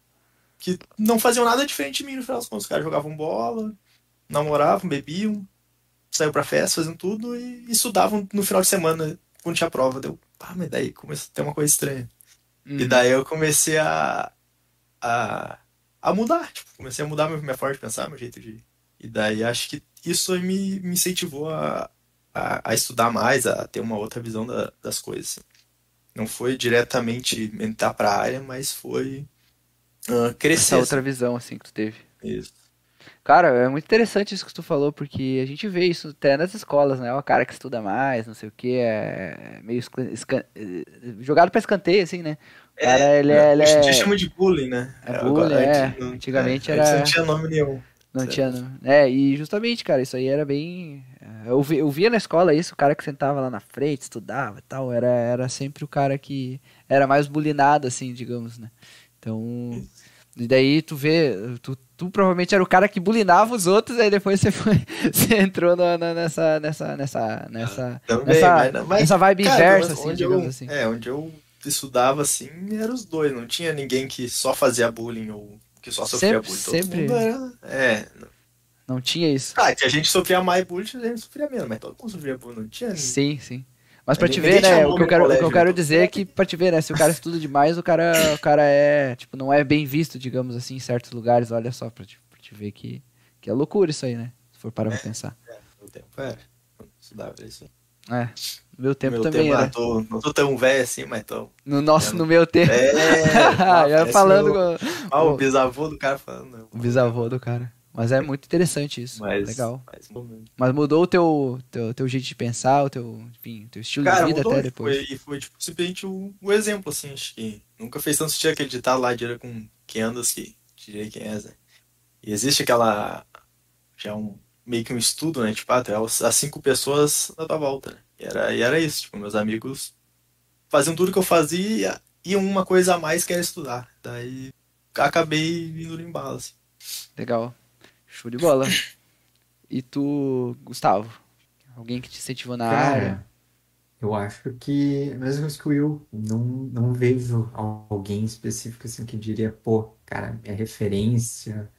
que não faziam nada diferente de mim no final das contas. Os caras jogavam bola, namoravam, bebiam, saiu pra festa, faziam tudo e estudavam no final de semana quando tinha prova. Deu, pá, mas daí começou a ter uma coisa estranha. Uhum. E daí eu comecei a, a, a mudar, tipo, comecei a mudar minha forma de pensar, meu jeito de. E daí acho que isso me, me incentivou a, a, a, estudar mais, a ter uma outra visão da, das coisas. Assim. Não foi diretamente entrar pra área, mas foi uh, crescer. Essa outra assim. visão, assim, que tu teve. Isso. Cara, é muito interessante isso que tu falou, porque a gente vê isso até nas escolas, né? O cara que estuda mais, não sei o que, é meio escan... Eh, jogado pra escanteio, assim, né? Cara, é, ele é. Ele a gente é... chama de bullying, né? É bullying, é. Não, Antigamente é, era. Não tinha nome nenhum. Não certo. tinha, não. É, e justamente, cara, isso aí era bem. Eh, eu, vi, eu via na escola isso, o cara que sentava lá na frente, estudava e tal, era, era sempre o cara que era mais bulinado, assim, digamos, né? Então. E daí tu vê, tu, tu provavelmente era o cara que bulinava os outros, aí depois você foi, (laughs) você entrou nessa, nessa, nessa, nessa, Também, nessa, mas, mas, nessa vibe cara, inversa, assim, digamos assim. É, onde eu estudava, assim, eram os dois, não tinha ninguém que só fazia bullying ou que só sofria sempre, bullying. Todo sempre. Era, é. Não tinha isso. Ah, que a gente sofria mais bullying, a gente sofria menos, mas todo mundo sofria bullying, não tinha. Sim, sim. Mas pra te ver, né, o que eu quero, colégio, o que eu quero dizer é que pra te ver, né, se o cara estuda demais, o cara, o cara é, tipo, não é bem visto, digamos assim, em certos lugares, olha só, pra te, pra te ver que, que é loucura isso aí, né, se for parar é, pra pensar. É, no tempo era, estudava isso. É, no meu tempo meu também tempo, era. Ah, tô, não tô tão velho assim, mas tô... No nosso, no meu tempo. É, (laughs) já falando... Meu, com, ah, o bisavô do cara falando. O bisavô do cara. Mas é muito interessante isso. Mas, Legal. Mas, mas mudou o teu, teu, teu jeito de pensar, o teu, enfim, teu estilo Cara, de vida mudou, até depois. Foi, e foi tipo, simplesmente o, o exemplo, assim, acho que nunca fez tanto sentido aquele ditado lá, de com quem andas que direi quem és, né? E existe aquela. Já um meio que um estudo, né? Tipo, ah, as cinco pessoas na tua volta, né? E era, e era isso, tipo, meus amigos faziam tudo que eu fazia e uma coisa a mais que era estudar. Daí acabei indo no embalo, assim. Legal. Show de bola. E tu, Gustavo? Alguém que te incentivou na Cara, área? Eu acho que, mesmo que o Will, não, não vejo alguém específico assim que diria, pô, cara, minha referência.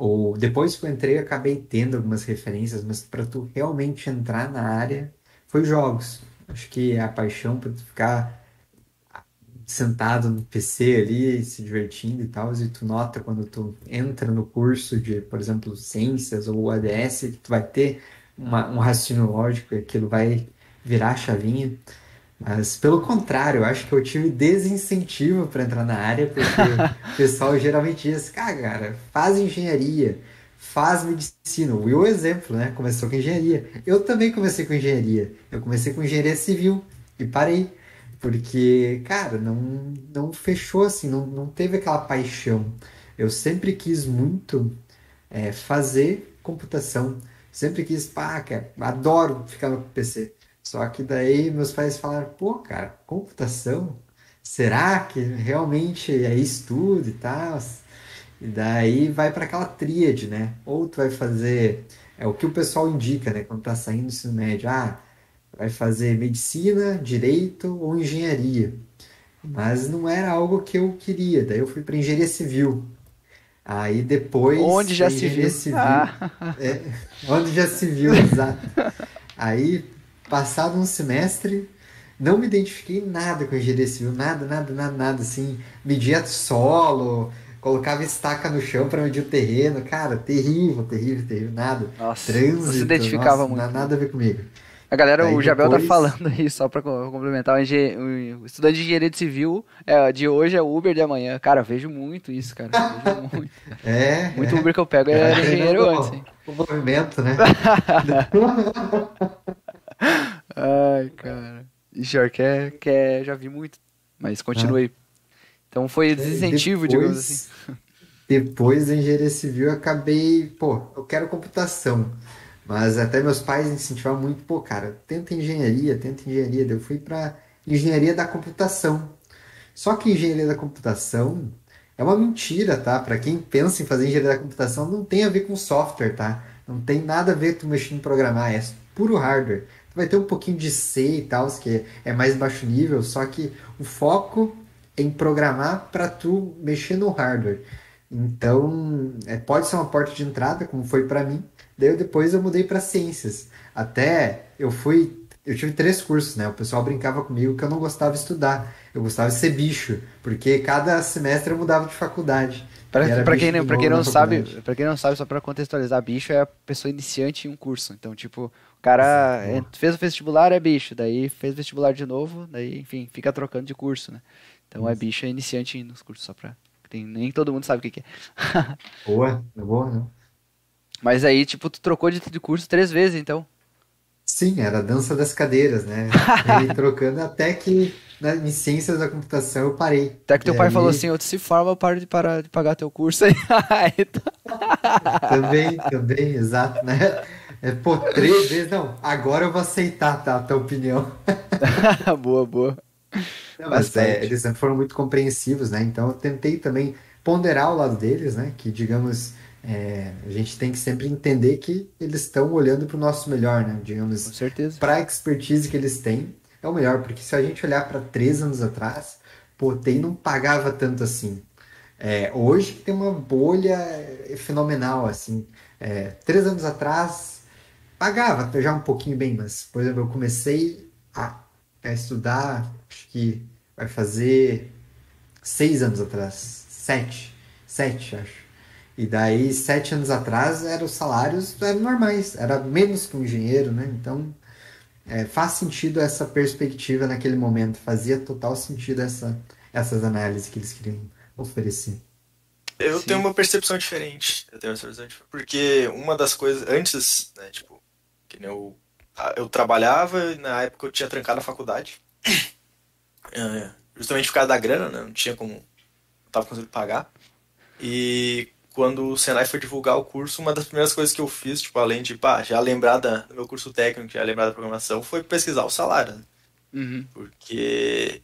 Ou depois que eu entrei, eu acabei tendo algumas referências, mas para tu realmente entrar na área, foi jogos. Acho que a paixão por tu ficar sentado no PC ali, se divertindo e tal, e tu nota quando tu entra no curso de, por exemplo, ciências ou ADS, que tu vai ter uma, um raciocínio lógico e aquilo vai virar a chavinha. Mas, pelo contrário, eu acho que eu tive desincentivo para entrar na área, porque o (laughs) pessoal geralmente diz, ah, cara, faz engenharia, faz medicina. O Will é exemplo, né? Começou com engenharia. Eu também comecei com engenharia. Eu comecei com engenharia civil e parei. Porque, cara, não, não fechou assim, não, não teve aquela paixão. Eu sempre quis muito é, fazer computação. Sempre quis, pá, cara, adoro ficar no PC. Só que daí meus pais falaram, pô, cara, computação? Será que realmente é estudo e tal? E daí vai para aquela tríade, né? Ou tu vai fazer, é o que o pessoal indica, né? Quando tá saindo do ensino médio, ah, vai fazer medicina, direito ou engenharia. Mas não era algo que eu queria. Daí eu fui para engenharia civil. Aí depois. Onde já se viu? Civil, ah. é, onde já se viu, (laughs) exato. Aí, passado um semestre, não me identifiquei nada com engenharia civil, nada, nada, nada, nada. Assim, media solo, colocava estaca no chão para medir o terreno. Cara, terrível, terrível, terrível, nada. Nossa, Trânsito, você identificava nossa, muito. Nada a ver comigo. A galera, Aí o Jabel tá depois- falando aí, só pra co- complementar, o, engen- o estudante de engenharia de civil é, de hoje é o Uber de amanhã. Cara, eu vejo muito isso, cara. Vejo (laughs) muito. É, Muito é. Uber que eu pego é É, engenheiro antes, hein? O movimento, né? (laughs) Ai, cara. Pior que é, que é- já vi muito. Mas continue. Então foi desincentivo, digamos assim. Depois da engenharia civil, eu acabei, pô, eu quero computação. Mas até meus pais incentivavam muito, pô, cara, tenta engenharia, tenta engenharia. Eu fui para engenharia da computação. Só que engenharia da computação é uma mentira, tá? Para quem pensa em fazer engenharia da computação, não tem a ver com software, tá? Não tem nada a ver com mexer em programar, é puro hardware. Vai ter um pouquinho de C e tal, que é mais baixo nível, só que o foco é em programar para tu mexer no hardware. Então, é, pode ser uma porta de entrada, como foi para mim. Daí eu, depois eu mudei para ciências. Até eu fui, eu tive três cursos, né? O pessoal brincava comigo que eu não gostava de estudar. Eu gostava de ser bicho, porque cada semestre eu mudava de faculdade. Bicho quem, não- pra quem não sabe, para quem não sabe, só pra contextualizar, bicho é a pessoa iniciante em um curso. Então, tipo, o cara ent- fez o vestibular, é bicho. Daí fez vestibular de novo, daí, enfim, fica trocando de curso, né? Então é bicho, é iniciante nos cursos, só pra. Tem, nem todo mundo sabe o que, que é. (laughs) Boa, é boa, né? Mas aí, tipo, tu trocou de, de curso três vezes, então. Sim, era a dança das cadeiras, né? (laughs) E trocando até que na, em ciências da computação eu parei. Até que teu E pai aí, falou assim, eu se forma, eu paro de parar de pagar teu curso aí. (laughs) Também, também, exato, né? É, pô, três vezes, não, agora eu vou aceitar, tá, a tua opinião. (laughs) boa, boa. Não, mas é, eles foram muito compreensivos, né? Então eu tentei também ponderar o lado deles, né? Que, digamos, é, a gente tem que sempre entender que eles estão olhando para o nosso melhor, né? Com Digamos, certeza. para a expertise que eles têm, é o melhor, porque se a gente olhar para três anos atrás, pô, TI não pagava tanto assim. É, hoje tem uma bolha fenomenal, assim. É, três anos atrás pagava já um pouquinho bem, mas, por exemplo, eu comecei a, a estudar, acho que vai fazer seis anos atrás, sete, sete, acho. E daí, sete anos atrás, eram os salários eram normais, era menos que um engenheiro, né? Então, é, faz sentido essa perspectiva naquele momento, fazia total sentido essa, essas análises que eles queriam oferecer. Eu Sim. tenho uma percepção diferente. Eu tenho uma percepção diferente. Porque uma das coisas, antes, né, tipo, que nem eu, eu trabalhava e na época eu tinha trancado a faculdade. (coughs) É, justamente por causa da grana, né? Não tinha como. Não tava conseguindo pagar. E quando o Senai foi divulgar o curso, uma das primeiras coisas que eu fiz, tipo, além de, pá, já lembrar da, do meu curso técnico, já lembrar da programação, foi pesquisar o salário. né? Uhum. Porque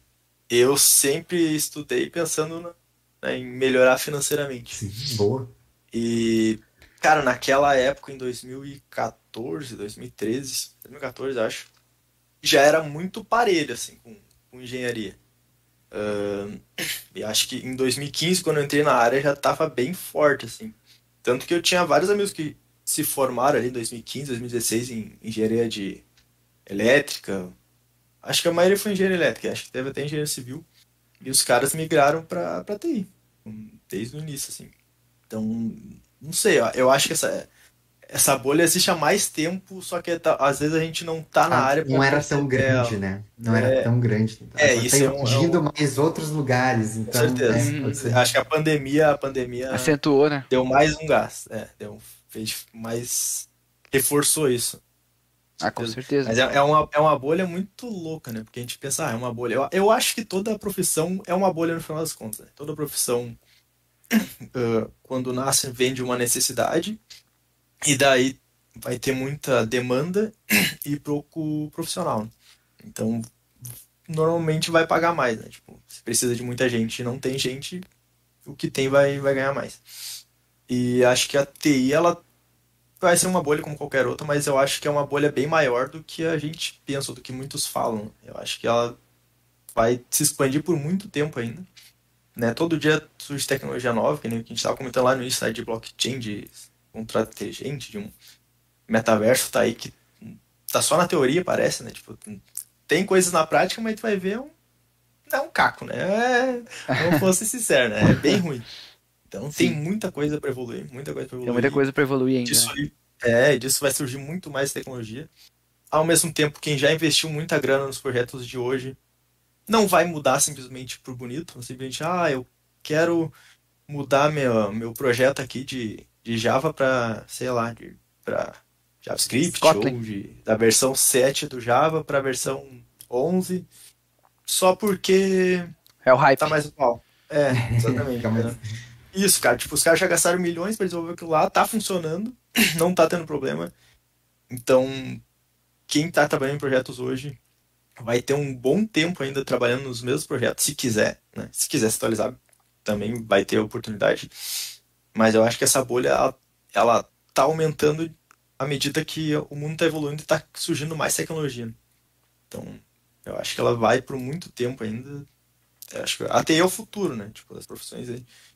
eu sempre estudei pensando na- né, em melhorar financeiramente. Sim, boa. E, cara, naquela época, em 2014, 2013, 2014, acho, já era muito parelho, assim, com, com engenharia. Ahn, e acho que em 2015, quando eu entrei na área, já tava bem forte, assim. Tanto que eu tinha vários amigos que se formaram ali em 2015, 2016 em engenharia de elétrica. Acho que a maioria foi engenharia elétrica, acho que teve até engenharia civil. E os caras migraram pra TI, desde o início, assim. Então, não sei, ó, eu acho que essa, essa bolha existe há mais tempo, só que tá- às vezes a gente não tá na Ah, área não era tão perceber ela. grande, né? Não É. era tão grande. É, Ela isso tá é um- atingindo é um- mais outros lugares, Com então certeza. é, pode ser. Acho que a pandemia, a pandemia Acentuou, né? deu mais um gás. É, deu, fez mais. reforçou isso. Ah, com certeza. Mas é, é uma, é uma bolha muito louca, né? Porque a gente pensa, ah, é uma bolha. Eu, eu acho que toda profissão é uma bolha no final das contas. Né? Toda profissão, (coughs) ah, quando nasce, vem de uma necessidade, e daí vai ter muita demanda (coughs) e pouco profissional. Então, normalmente vai pagar mais, né? Tipo, se precisa de muita gente e não tem gente, o que tem vai, vai ganhar mais. E acho que a TI, ela vai ser uma bolha como qualquer outra, mas eu acho que é uma bolha bem maior do que a gente pensa, do que muitos falam. Eu acho que ela vai se expandir por muito tempo ainda. Né? Todo dia surge tecnologia nova, que nem o que a gente estava comentando lá no início, né, de blockchain, de contrato inteligente, de um metaverso, tá aí que tá só na teoria, parece, né? Tipo, tem coisas na prática, mas tu vai ver um, é um caco, né? É, vamos (laughs) fosse sincero, né? É bem ruim. Então tem Sim. muita coisa para evoluir, muita coisa para Tem evoluir. muita coisa pra evoluir ainda. Disso, né? é, disso vai surgir muito mais tecnologia. ao mesmo tempo, quem já investiu muita grana nos projetos de hoje não vai mudar simplesmente por bonito, simplesmente, ah, eu quero mudar meu, meu projeto aqui de, de Java para, sei lá, para JavaScript Scotland. ou de, da versão 7 do Java para a versão 11 só porque é o hype. Tá mais atual. É, exatamente. Isso, cara, tipo, os caras já gastaram milhões para desenvolver aquilo lá, tá funcionando, (clears throat) não tá tendo problema. Então, quem tá trabalhando em projetos hoje vai ter um bom tempo ainda trabalhando nos mesmos projetos, se quiser, né? Se quiser se atualizar, também vai ter oportunidade. Mas eu acho que essa bolha, ela, ela tá aumentando à medida que o mundo tá evoluindo e tá surgindo mais tecnologia. Então, eu acho que ela vai por muito tempo ainda. Eu acho que a TI é o futuro, né? Tipo, das profissões.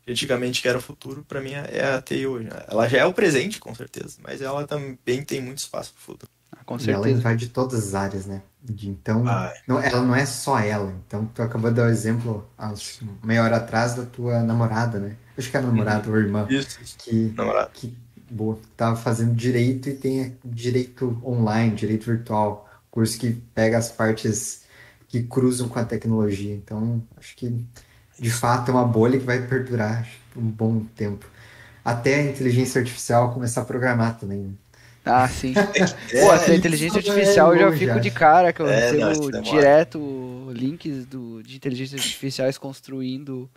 Antigamente que era o futuro, para mim é a TI hoje. Ela já é o presente, com certeza, mas ela também tem muito espaço pro futuro. Ah, com certeza. E ela invade todas as áreas, né? Então, não, ela não é só ela. Então, tu acabou de dar o um exemplo há meia hora atrás da tua namorada, né? Acho que é namorada uhum. ou irmã. Isso, que, namorada. Que, boa, tava fazendo direito e tem direito online, direito virtual. Curso que pega as partes que cruzam com a tecnologia. Então, acho que de fato é uma bolha que vai perdurar por um bom tempo. Até a inteligência artificial começar a programar também. Ah, sim. (laughs) É, Pô, a inteligência artificial eu já fico de cara, que eu é, recebo não, direto links do, de inteligência artificiais construindo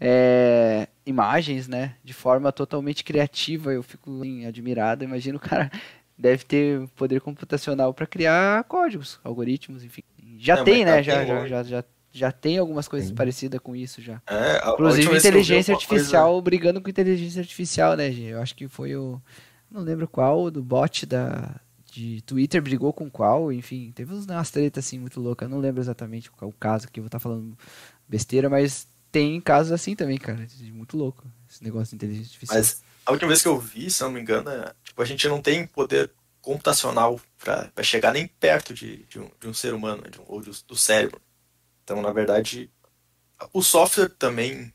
é, imagens, né? De forma totalmente criativa. Eu fico assim, admirado. Imagino o cara (laughs) deve ter poder computacional para criar códigos, algoritmos, enfim. Já não, tem, né? Tá já, já, já, já, já tem algumas coisas Sim. parecidas com isso já. É, Inclusive inteligência artificial coisa... brigando com inteligência artificial, né, G? Eu acho que foi o. Não lembro qual, do bot da, de Twitter brigou com qual, enfim, teve umas tretas assim muito loucas. Eu não lembro exatamente qual o caso que eu vou estar falando besteira, mas tem casos assim também, cara. Muito louco esse negócio de inteligência artificial. Mas a última vez que eu vi, se não me engano, é, tipo, a gente não tem poder computacional para chegar nem perto de, de, um, de um ser humano, de um, ou de, do cérebro. Então, na verdade, o software também.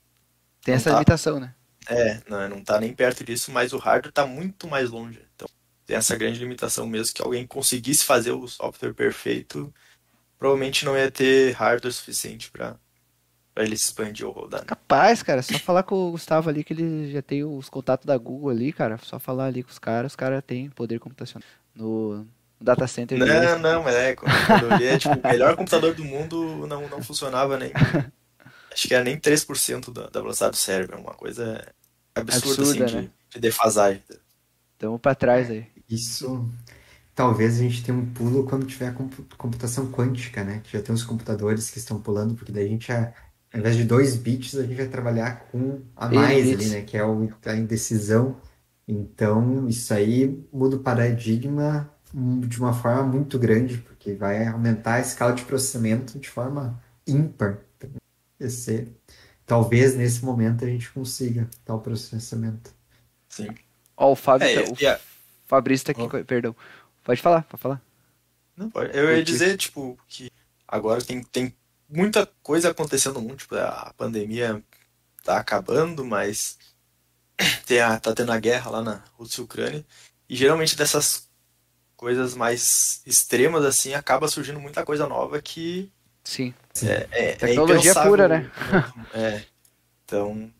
Tem essa tá, limitação, né? É, não, não tá nem perto disso, mas o hardware está muito mais longe. Então, tem essa grande limitação mesmo que alguém conseguisse fazer o software perfeito, provavelmente não ia ter hardware suficiente para Pra ele se expandir ou rodar. Né? Capaz, cara. Só falar com o Gustavo ali, que ele já tem os contatos da Google ali, cara. Só falar ali com os caras, os caras têm poder computacional. No, data center. Não, deles. não, mas é, quando eu é, tipo, o melhor computador do mundo não, não funcionava nem. (laughs) acho que era nem 3% da, da velocidade do cérebro. Uma coisa absurda, absurda assim, né? de, de defasagem. Estamos pra trás aí. Isso. Talvez a gente tenha um pulo quando tiver computação quântica, né? Que já tem os computadores que estão pulando, porque daí a gente já ao invés de dois bits, a gente vai trabalhar com a mais ali, né? Que é o, a indecisão. Então, isso aí muda o paradigma de uma forma muito grande, porque vai aumentar a escala de processamento de forma ímpar. Esse, talvez nesse momento a gente consiga tal processamento. Sim. Ó, o Fábio, é, tá, o yeah. Fabrício tá aqui, oh. perdão. Pode falar, pode falar. Não, pode. Eu ia dizer, tipo, que agora tem, tem muita coisa acontecendo no mundo, tipo, a pandemia tá acabando, mas (clears throat) tem a, tá tendo a guerra lá na Rússia e Ucrânia, e geralmente dessas coisas mais extremas assim, acaba surgindo muita coisa nova que Sim. É, é, é Tecnologia é pura, né? é. Então,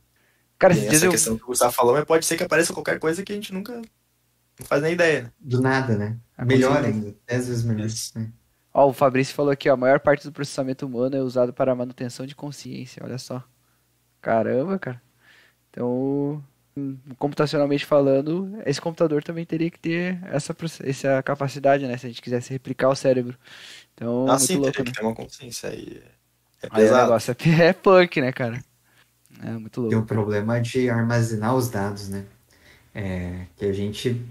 Cara, essa questão que o Gustavo falou, mas pode ser que apareça qualquer coisa que a gente nunca não faz nem ideia. Né? Do nada, né? Melhor ainda. Dez vezes melhor. Né? Ó, o Fabrício falou aqui, ó, a maior parte do processamento humano é usado para a manutenção de consciência, olha só. Caramba, cara. Então, computacionalmente falando, esse computador também teria que ter essa, essa capacidade, né? Se a gente quisesse replicar o cérebro. Então, ah, sim, louco, teria né? que ter uma consciência aí. É aí o negócio é, (laughs) é punk, né, cara? É muito louco. Tem um problema de armazenar os dados, né? É, que a gente...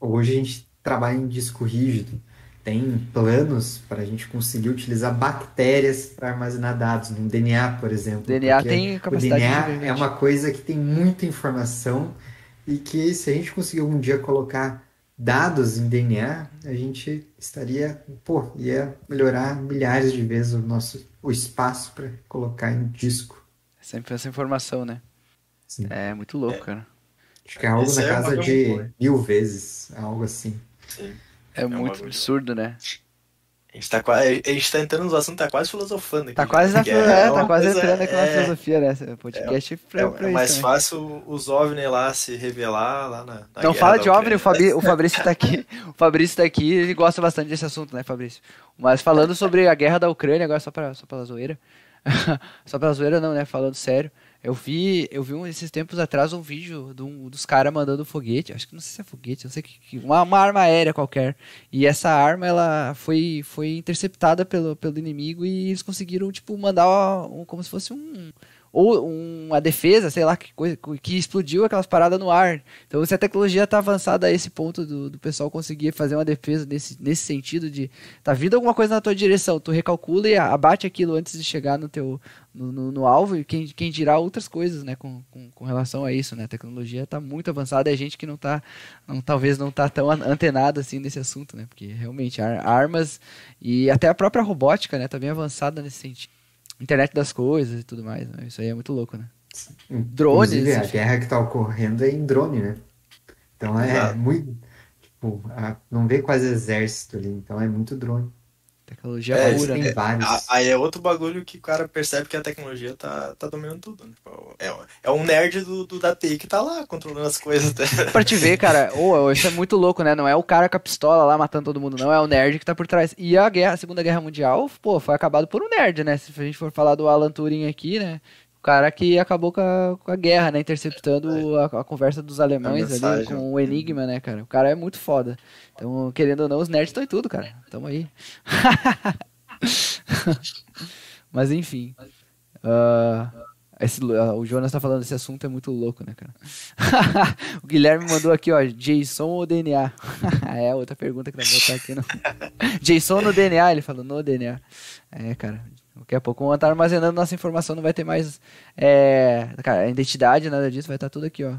Hoje a gente trabalha em disco rígido tem planos para a gente conseguir utilizar bactérias para armazenar dados, no DNA, por exemplo. DNA tem capacidade. O DNA é uma coisa que tem muita informação e que se a gente conseguir algum dia colocar dados em DNA, a gente estaria, pô, ia melhorar milhares de vezes o nosso o espaço para colocar em disco. Sempre essa informação, né? Sim. É muito louco, é. cara. Acho que é algo Esse na é casa de mil vezes, algo assim. Sim. É, é muito absurdo, né? A gente, tá, a gente tá entrando no assunto, tá quase filosofando aqui. Tá quase, na, é, é, tá quase coisa, entrando aqui na é, filosofia, né? Esse podcast é, pra, é, pra é mais fácil os OVNI lá se revelar lá na. na Não fala de OVNI, o, Fabi, o (laughs) Fabrício tá aqui. O Fabrício tá aqui ele gosta bastante desse assunto, né, Fabrício? Mas falando sobre a guerra da Ucrânia, agora só, pra, só pela zoeira. (laughs) só pela zoeira não, né? Falando sério. Eu vi, eu vi um, esses tempos atrás um vídeo de um, dos caras mandando foguete, acho que não sei se é foguete, não sei que, uma, uma arma aérea qualquer. E essa arma ela foi, foi interceptada pelo, pelo inimigo e eles conseguiram tipo mandar um, como se fosse um ou uma defesa, sei lá, que, coisa, que explodiu aquelas paradas no ar. Então, se a tecnologia está avançada a esse ponto do, do pessoal conseguir fazer uma defesa nesse, nesse sentido de tá vindo alguma coisa na tua direção, tu recalcula e abate aquilo antes de chegar no teu no, no, no alvo e quem, quem dirá outras coisas, né, com, com, com, relação a isso, né? A tecnologia está muito avançada e a gente que não tá, não, talvez não tá tão antenado assim nesse assunto, né? Porque realmente armas e até a própria robótica, né, tá bem avançada nesse sentido internet das coisas e tudo mais. Né? Isso aí é muito louco, né? Drones. Inclusive, a guerra que está ocorrendo é em drone, né? Então é Exato. muito. Tipo, não vê quase exército ali, então é muito drone. Tecnologia é, pura, né? Aí é outro bagulho que o cara percebe que a tecnologia tá, tá dominando tudo. Né? É, é um nerd do, do da TI que tá lá controlando as coisas. pra te ver, (laughs) cara, oh, isso é muito louco, né? Não é o cara com a pistola lá matando todo mundo, não. É o nerd que tá por trás. E a, guerra, a Segunda Guerra Mundial, pô, foi acabado por um nerd, né? Se a gente for falar do Alan Turing aqui, né? O cara que acabou com a, com a guerra, né? Interceptando é. a, a, conversa dos alemães ali com o Enigma, né, cara? O cara é muito foda. Então, querendo ou não, os nerds estão em tudo, cara. Tamo aí. (laughs) Mas enfim. Uh, esse, uh, o Jonas tá falando desse assunto é muito louco, né, cara? (laughs) o Guilherme mandou aqui, ó, JSON ou DNA? (laughs) é, outra pergunta que vai botar aqui. (laughs) No... JSON no DNA, ele falou, no DNA. É, cara, Daqui a pouco vamos estar armazenando nossa informação, não vai ter mais é, cara, identidade, nada disso, vai estar tudo aqui, ó.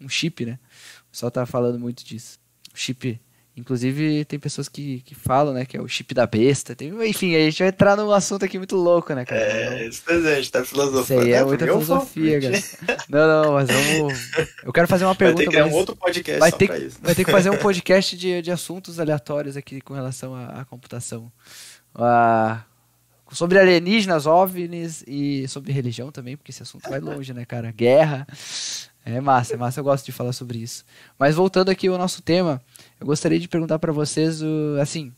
Um chip, né? O pessoal tá falando muito disso. Chip. Inclusive, tem pessoas que, que falam, né, que é o chip da besta. Tem, enfim, a gente vai entrar num assunto aqui muito louco, né, cara? É, isso é, a gente tá filosofando. Isso aí é, é muita filosofia, cara. Não, não, mas vamos. Eu quero fazer uma pergunta. Vai ter que mas... um outro podcast vai ter, isso. Vai ter que fazer um podcast de, de assuntos aleatórios aqui com relação à, à computação. Ah, sobre alienígenas, OVNIs e sobre religião também, porque esse assunto vai longe, né, cara? Guerra. É massa, é massa, eu gosto de falar sobre isso. Mas voltando aqui ao nosso tema, eu gostaria de perguntar para vocês, assim,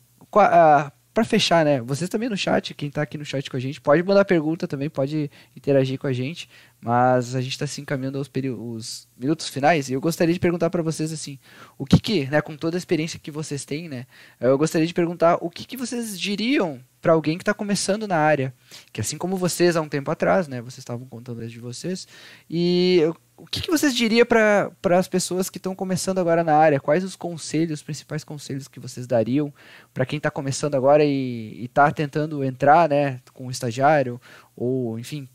para fechar, né? Vocês também no chat, quem tá aqui no chat com a gente, pode mandar pergunta também, pode interagir com a gente, mas a gente está se encaminhando aos os minutos finais e eu gostaria de perguntar para vocês assim, o que que, né, com toda a experiência que vocês têm, né, eu gostaria de perguntar o que que vocês diriam para alguém que está começando na área, que assim como vocês há um tempo atrás, né, vocês estavam contando de vocês, e o que, que vocês diriam para as pessoas que estão começando agora na área? Quais os conselhos, os principais conselhos que vocês dariam para quem está começando agora e está tentando entrar, né, com um estagiário ou, enfim,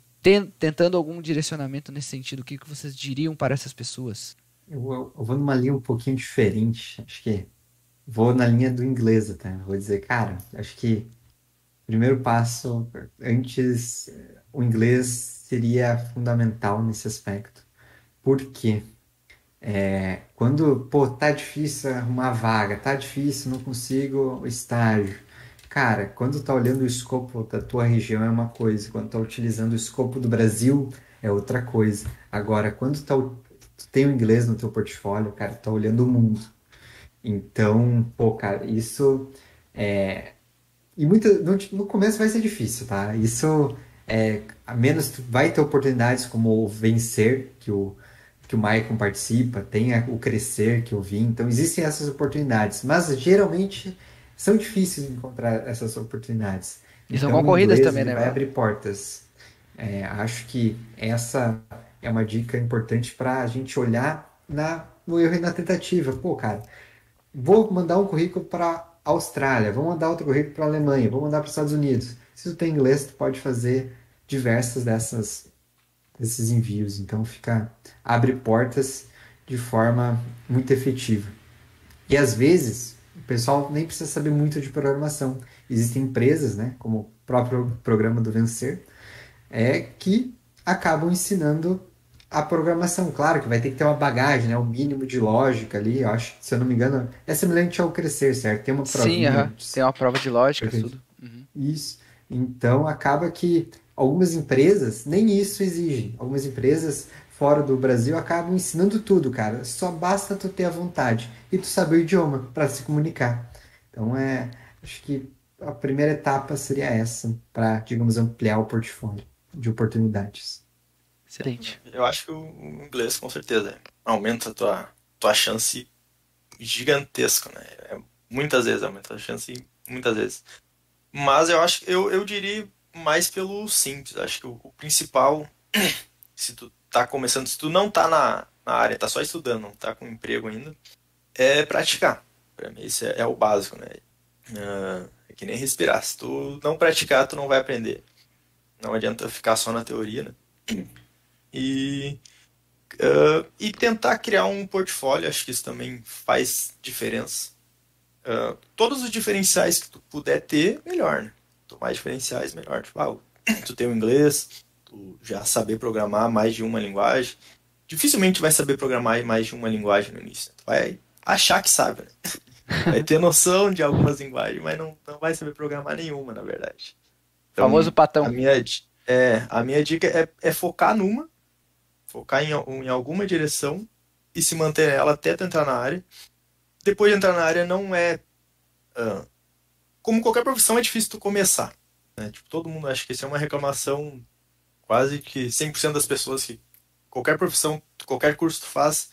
tentando algum direcionamento nesse sentido? O que, que vocês diriam para essas pessoas? Eu, eu vou numa linha um pouquinho diferente. Acho que vou na linha do inglês até. Vou dizer, cara, acho que o primeiro passo antes o inglês seria fundamental nesse aspecto porque é, quando, pô, tá difícil arrumar vaga, tá difícil, não consigo estágio. Cara, quando tá olhando o escopo da tua região é uma coisa, quando tá utilizando o escopo do Brasil é outra coisa. Agora, quando tá, tu tem o inglês no teu portfólio, cara, tá olhando o mundo. Então, pô, cara, isso é. E muito, no, no começo vai ser difícil, tá? Isso é. A menos tu vai ter oportunidades como vencer, que o que o Maicon participa, tem o Crescer que eu vi, então existem essas oportunidades, mas geralmente são difíceis de encontrar essas oportunidades. E são então, concorridas também, né? Vai abrir portas. É, acho que essa é uma dica importante para a gente olhar na, no erro e na tentativa. Pô, cara, vou mandar um currículo para Austrália, vou mandar outro currículo para Alemanha, vou mandar para os Estados Unidos. Se tu tem inglês, tu pode fazer diversas dessas desses envios. Então fica abre portas de forma muito efetiva. E às vezes o pessoal nem precisa saber muito de programação. Existem empresas, né, como o próprio programa do Vencer, é que acabam ensinando a programação, claro que vai ter que ter uma bagagem, né? O mínimo de lógica ali, eu acho, se eu não me engano, é semelhante ao crescer, certo? Tem uma prova. Sim, uh -huh. tem uma prova de lógica, Perfeito. tudo. Uhum. Isso. Então acaba que algumas empresas nem isso exigem. Algumas empresas fora do Brasil acabam ensinando tudo, cara. Só basta tu ter a vontade e tu saber o idioma para se comunicar. Então é, acho que a primeira etapa seria essa para, digamos, ampliar o portfólio de oportunidades. Excelente. Eu acho que o inglês com certeza aumenta a tua tua chance gigantesca, né? É, muitas vezes aumenta a chance muitas vezes. Mas eu acho eu, eu diria mais pelo simples. Acho que o, o, principal, (clears throat) se tu tá começando, se tu não tá na, na área, tá só estudando, não tá com emprego ainda, é praticar. Para mim, isso é, é, o básico, né? Uh, é que nem respirar. Se tu não praticar, tu não vai aprender. Não adianta ficar só na teoria, né? (clears throat) E, uh, e tentar criar um portfólio, acho que isso também faz diferença. Uh, todos os diferenciais que tu puder ter, melhor, né? Quanto mais diferenciais, melhor. Tipo, ah, tu tem o inglês, tu já saber programar mais de uma linguagem. Dificilmente vai saber programar mais de uma linguagem no início. Né? Tu vai achar que sabe, né? (laughs) Vai ter noção de algumas linguagens, mas não, não vai saber programar nenhuma, na verdade. Então, Famoso patão. A minha, é, a minha dica é, é focar numa, focar em, em alguma direção e se manter nela até tu entrar na área depois de entrar na área não é. Uh, como qualquer profissão, é difícil tu começar. Né? Tipo, todo mundo acha que isso é uma reclamação quase que 100% das pessoas que qualquer profissão, qualquer curso tu faz,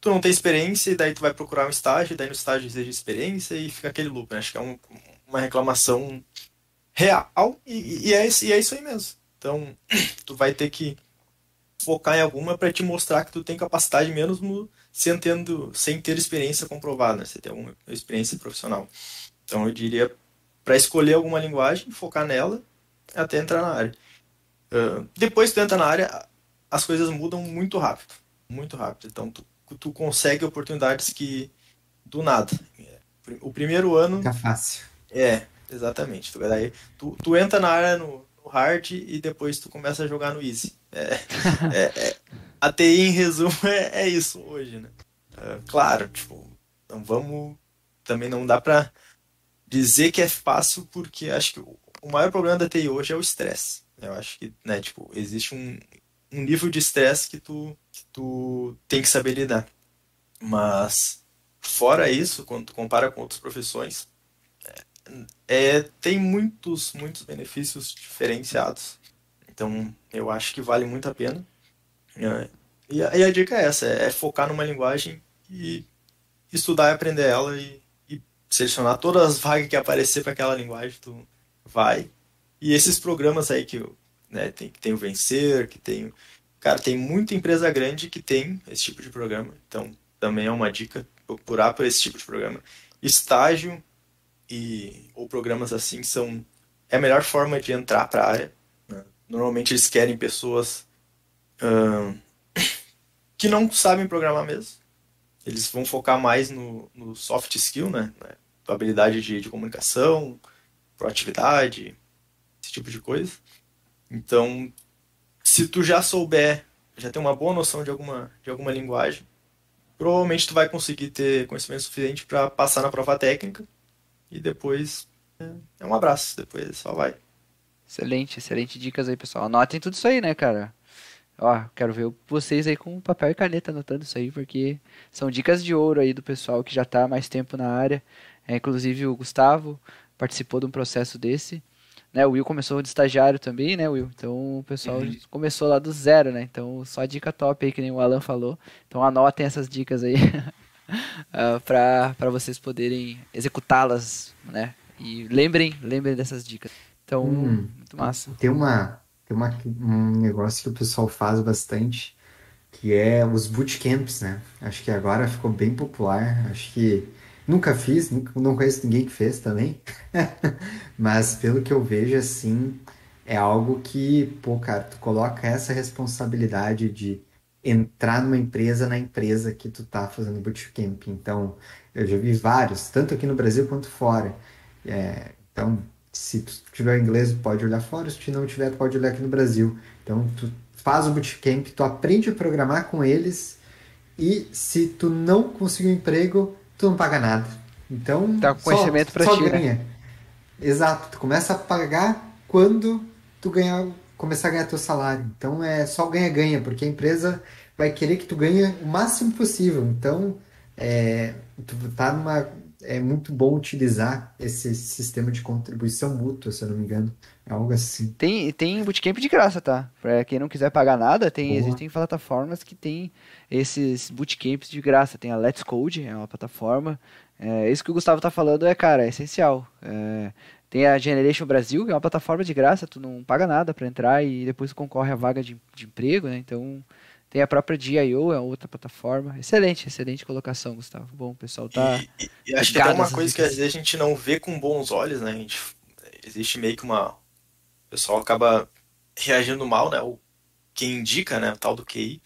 tu não tem experiência e daí tu vai procurar um estágio, daí no estágio exige experiência e fica aquele loop. Né? Acho que é um, uma reclamação real e, e, é, e é isso aí mesmo. Então, (clears throat) tu vai ter que focar em alguma para te mostrar que tu tem capacidade mesmo sem, tendo, sem ter experiência comprovada, né? ter uma experiência profissional. Então eu diria para escolher alguma linguagem, focar nela até entrar na área. Uh, depois que tu entra na área, as coisas mudam muito rápido, muito rápido. Então tu, tu consegue oportunidades que do nada. O primeiro ano. Fica fácil. É, exatamente. Tu, daí, tu, tu entra na área no, no hard e depois tu começa a jogar no easy. É, é, é, a TI, em resumo, é, é isso hoje, né? É, claro, tipo, não vamos. Também não dá pra dizer que é fácil, porque acho que o maior problema da TI hoje é o estresse. Eu acho que, né, tipo, existe um, um nível de estresse que tu, que tu tem que saber lidar. Mas, fora isso, quando tu compara com outras profissões, é, tem muitos, muitos benefícios diferenciados. Então, eu acho que vale muito a pena. É, e, a, e, a, dica é essa: é, focar numa linguagem e estudar e aprender ela e selecionar todas as vagas que aparecer para aquela linguagem, tu vai. E esses programas aí que né, tem, tem o Vencer, que tem. Cara, tem muita empresa grande que tem esse tipo de programa. Então, também é uma dica procurar por esse tipo de programa. Estágio e ou programas assim são é a melhor forma de entrar para a área Normalmente eles querem pessoas uh, que não sabem programar mesmo. Eles vão focar mais no, no soft skill, né? Habilidade de, de comunicação, proatividade, esse tipo de coisa. Então, se tu já souber, já tem uma boa noção de alguma, de alguma linguagem, provavelmente tu vai conseguir ter conhecimento suficiente para passar na prova técnica e depois é, é um abraço, depois só vai. Excelente, excelente dicas aí, pessoal. Anotem tudo isso aí, né, cara? Ó, quero ver vocês aí com papel e caneta anotando isso aí, porque são dicas de ouro aí do pessoal que já há mais tempo na área. É, inclusive o Gustavo participou de um processo desse. Né, o Will começou de estagiário também, né, Will? Então o pessoal uhum. começou lá do zero, né? Então só dica top aí, que nem o Alan falou. Então anotem essas dicas aí (laughs) uh, para vocês poderem executá-las, né? E lembrem, lembrem dessas dicas. Então, hum, muito massa. Tem uma tem uma, um negócio que o pessoal faz bastante, que é os bootcamps, né? Acho que agora ficou bem popular. Acho que nunca fiz, não conheço ninguém que fez também. (laughs) Mas pelo que eu vejo, assim, é algo que, pô, cara, tu coloca essa responsabilidade de entrar numa empresa na empresa que tu tá fazendo bootcamp. Então, eu já vi vários, tanto aqui no Brasil quanto fora. É, então, se tu tiver inglês, pode olhar fora, se tu não tiver, pode olhar aqui no Brasil. Então, tu faz o bootcamp, tu aprende a programar com eles e se tu não conseguir um emprego, tu não paga nada. Então, tá com só, conhecimento para só ti, né? ganha. Né? Exato, tu começa a pagar quando tu ganhar, começar a ganhar teu salário. Então é só ganha-ganha, porque a empresa vai querer que tu ganhe o máximo possível. Então, é, tu tá numa é muito bom utilizar esse sistema de contribuição mútua, se eu não me engano. É algo assim. Tem, tem bootcamp de graça, tá? Pra quem não quiser pagar nada, tem, existem plataformas que tem esses bootcamps de graça. Tem a Let's Code, é uma plataforma. É, isso que o Gustavo tá falando é, cara, é essencial. É, tem a Generation Brasil, que é uma plataforma de graça, tu não paga nada para entrar e depois concorre a vaga de, de emprego, né? Então, tem a própria DIO, é outra plataforma. Excelente, excelente colocação, Gustavo. Bom, o pessoal tá. E, e acho que tem uma coisa que às vezes a gente não vê com bons olhos, né? A gente, existe meio que uma. O pessoal acaba reagindo mal, né? O quem indica, né? O tal do QI.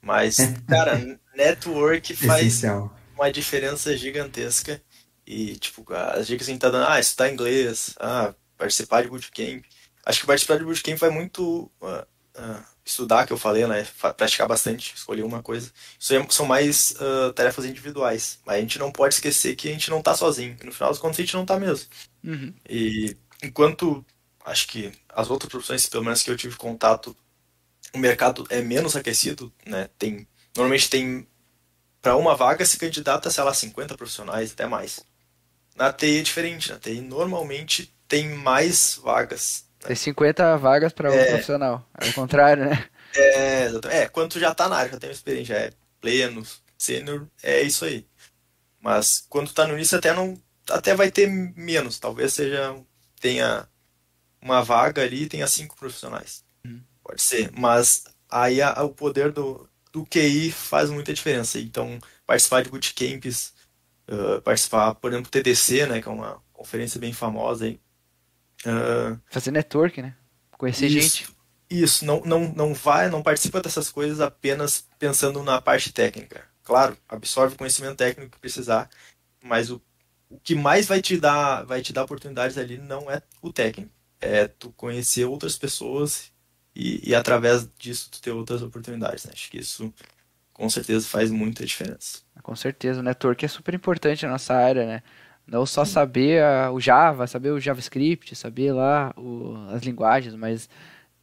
Mas, (laughs) cara, network faz Essencial. uma diferença gigantesca. E, tipo, as dicas que a gente tá dando, ah, estudar inglês, ah, participar de bootcamp. Acho que participar de bootcamp vai muito. Uh, uh, estudar, que eu falei, né? Praticar bastante, escolher uma coisa. Isso aí são mais uh, tarefas individuais. Mas a gente não pode esquecer que a gente não tá sozinho. no final das contas, a gente não tá mesmo. Uhum. E enquanto acho que as outras profissões, pelo menos que eu tive contato, o mercado é menos aquecido, né? Tem, normalmente tem para uma vaga se candidata, sei lá, 50 profissionais, até mais. Na TI é diferente, na TI normalmente tem mais vagas tem 50 vagas para um é... profissional. É o contrário, né? É, é, quando tu já tá na área, já tem experiência, já é pleno, sênior, é isso aí. Mas quando tu tá no início até não até vai ter menos, talvez seja tenha uma vaga ali e tenha cinco profissionais. Hum. Pode ser, mas aí a, o poder do, do QI faz muita diferença. Então, participar de bootcamps, uh, participar, por exemplo, TDC, né, que é uma conferência bem famosa aí, Uh, Fazer network, né? Conhecer isso, gente. Isso, não, não, não vai, não participa dessas coisas apenas pensando na parte técnica. Claro, absorve o conhecimento técnico que precisar, mas o, o que mais vai te dar, vai te dar oportunidades ali não é o técnico, é tu conhecer outras pessoas e, e através disso tu ter outras oportunidades. Né? Acho que isso com certeza faz muita diferença. Com certeza, o network é super importante na nossa área, né? Não só saber a, o Java, saber o JavaScript, saber lá o, as linguagens, mas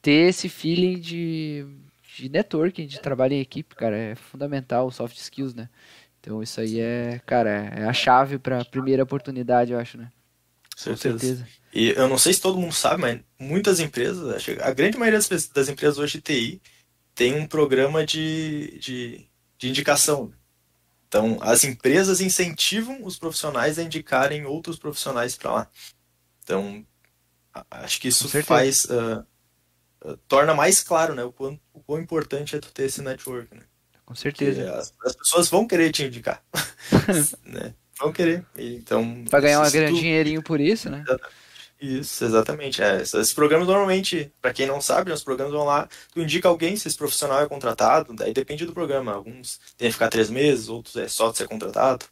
ter esse feeling de, de networking, de trabalho em equipe, cara, é fundamental, soft skills, né? Então isso aí é, cara, é a chave para a primeira oportunidade, eu acho, né? Com certeza. E eu não sei se todo mundo sabe, mas muitas empresas, a grande maioria das, das empresas hoje de TI tem um programa de, de, de indicação. Então, as empresas incentivam os profissionais a indicarem outros profissionais para lá. Então, acho que isso faz. Uh, uh, torna mais claro né, o, quão, o quão importante é tu ter esse network. Né? Com certeza. As, as, pessoas vão querer te indicar. (laughs) né? Vão querer. Então, Vai ganhar um grande tu... dinheirinho por isso, né? Exatamente. Isso, exatamente. É, esses programas normalmente, para quem não sabe, os programas vão lá, tu indica alguém se esse profissional é contratado, daí depende do programa. Alguns tem que ficar três meses, outros é só de ser contratado.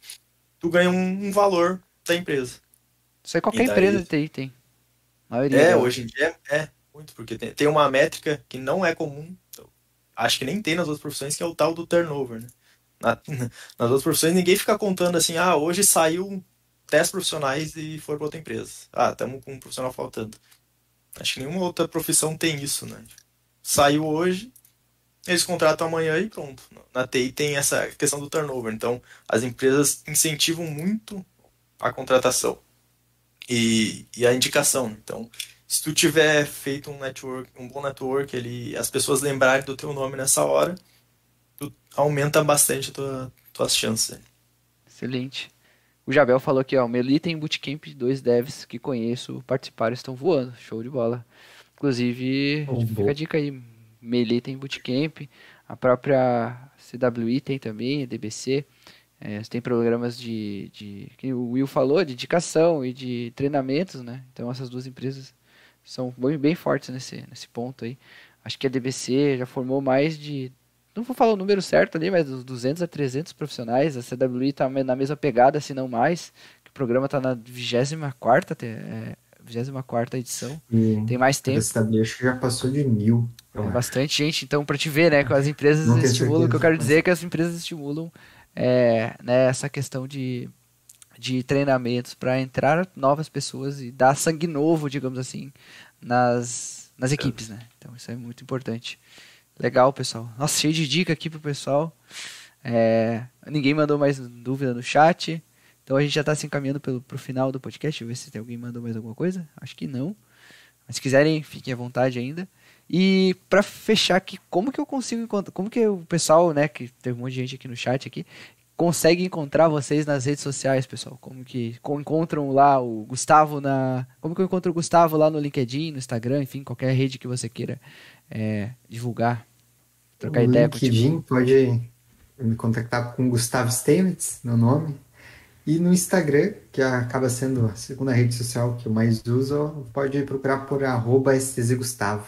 Tu ganha um, um valor da empresa. Isso aí qualquer daí... empresa de TI tem. maioria é, hoje em dia é, é muito, porque tem, tem uma métrica que não é comum, acho que nem tem nas outras profissões, que é o tal do turnover, né? Na, (laughs) nas outras profissões ninguém fica contando assim, ah, hoje saiu 10 profissionais e for para outra empresa. Ah, estamos com um profissional faltando. Acho que nenhuma outra profissão tem isso, né? Saiu hoje, eles contratam amanhã e pronto. Na TI tem essa questão do turnover. Então, as empresas incentivam muito a contratação e, e a indicação. Então, se tu tiver feito um network, um bom network, ele, as pessoas lembrarem do teu nome nessa hora, aumenta bastante tua, tuas chances. Excelente. O Jabel falou aqui, ó, Meli tem bootcamp, dois devs que conheço participaram estão voando. Show de bola. Inclusive, oh, fica a dica aí, Meli tem bootcamp, a própria CWI tem também, a DBC. É, tem programas de, de, que o Will falou, de indicação e de treinamentos, né? Então essas duas empresas são bem, bem fortes nesse, nesse ponto aí. Acho que a DBC já formou mais de não vou falar o número certo ali, mas dos 200 a 300 profissionais, a CWI está na mesma pegada, se não mais, o programa está na 24 é, 24 edição. Tem mais tempo. Acho que já passou de mil. É bastante gente, então, para te ver, né, que as empresas Não estimulam, o que eu quero dizer é que as empresas estimulam é, né, essa questão de, de treinamentos para entrar novas pessoas e dar sangue novo, digamos assim, nas, nas equipes, né? Então isso é muito importante. Legal, pessoal. Nossa, cheio de dica aqui pro pessoal. É, ninguém mandou mais dúvida no chat. Então a gente já está se encaminhando pelo, pro final do podcast. Deixa eu ver se tem alguém mandou mais alguma coisa. Acho que não. Mas se quiserem, fiquem à vontade ainda. E para fechar aqui, como que eu consigo encontrar, como que o pessoal, né, que teve um monte de gente aqui no chat aqui, consegue encontrar vocês nas redes sociais, pessoal? Como que como encontram lá o Gustavo na, como que eu encontro o Gustavo lá no LinkedIn, no Instagram, enfim, qualquer rede que você queira é, divulgar, trocar no ideia contigo. LinkedIn pode me contactar com Gustavo Stemets, meu nome. E no Instagram, que acaba sendo a segunda rede social que eu mais uso, pode procurar por arroba STZGustavo.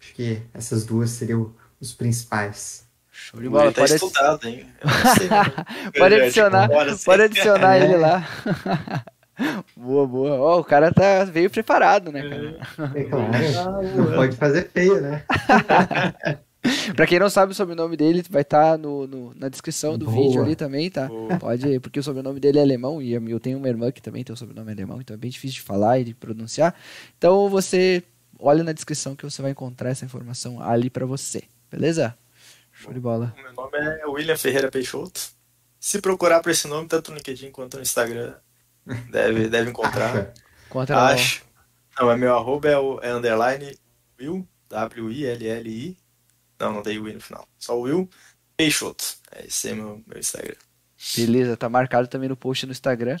Acho que essas duas seriam os principais. Show de O bola, tá pode, estudado, hein? (laughs) Sei, né? pode adicionar, bora, assim. pode adicionar É. ele lá. (laughs) boa, boa. Ó, o cara tá veio preparado, né, cara? É claro, não pode fazer feio, né? (laughs) (laughs) Pra quem não sabe o sobrenome dele, vai estar no, no- na descrição do Boa. vídeo ali também, tá? Boa. Pode, porque o sobrenome dele é alemão e eu tenho uma irmã que também tem o sobrenome alemão, então é bem difícil de falar e de pronunciar. Então você olha na descrição que você vai encontrar essa informação ali pra você, beleza? Show de bola. Meu nome é William Ferreira Peixoto. Se procurar por esse nome, tanto no LinkedIn quanto no Instagram, deve, deve encontrar. Lá. Acho. Não, é meu arroba é, o, é underline Will, W-I-L-L-I. Não, não dei Will no final. Só Will Peixoto. É esse é meu, meu Instagram. Beleza, tá marcado também no post no Instagram.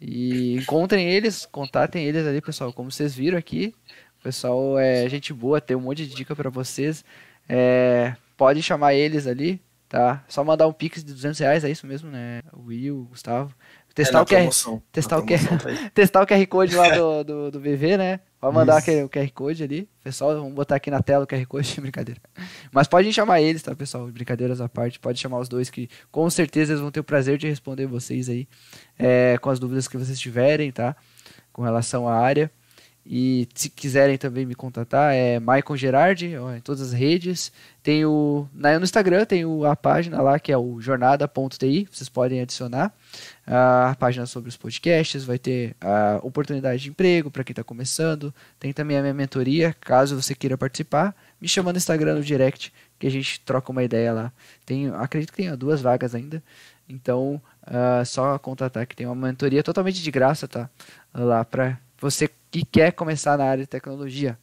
E encontrem eles, contatem eles ali, pessoal. Como vocês viram aqui, o pessoal é gente boa, tem um monte de dica pra vocês. É, pode chamar eles ali, tá? Só mandar um pix de 200 reais, é isso mesmo, né? Will, Gustavo. É Testar na o QR, promoção. testar o QR tá testar o QR (laughs) Code lá do, do, do BV, né? Vai mandar aquele, o QR Code ali. Pessoal, vamos botar aqui na tela o QR Code, (laughs) brincadeira. Mas podem chamar eles, tá, pessoal? Brincadeiras à parte. Pode chamar os dois que com certeza eles vão ter o prazer de responder vocês aí é, com as dúvidas que vocês tiverem, tá? Com relação à área. E se quiserem também me contatar, é Maicon Gerardi, em todas as redes. Tem o. Na, no Instagram tem o, a página lá que é o jornada.ti, vocês podem adicionar a página sobre os podcasts, vai ter a oportunidade de emprego para quem está começando. Tem também a minha mentoria, caso você queira participar. Me chama no Instagram no direct, que a gente troca uma ideia lá. Tem, acredito que tenha duas vagas ainda. Então, ah, só contatar que tem uma mentoria totalmente de graça, tá? Lá para você que quer começar na área de tecnologia.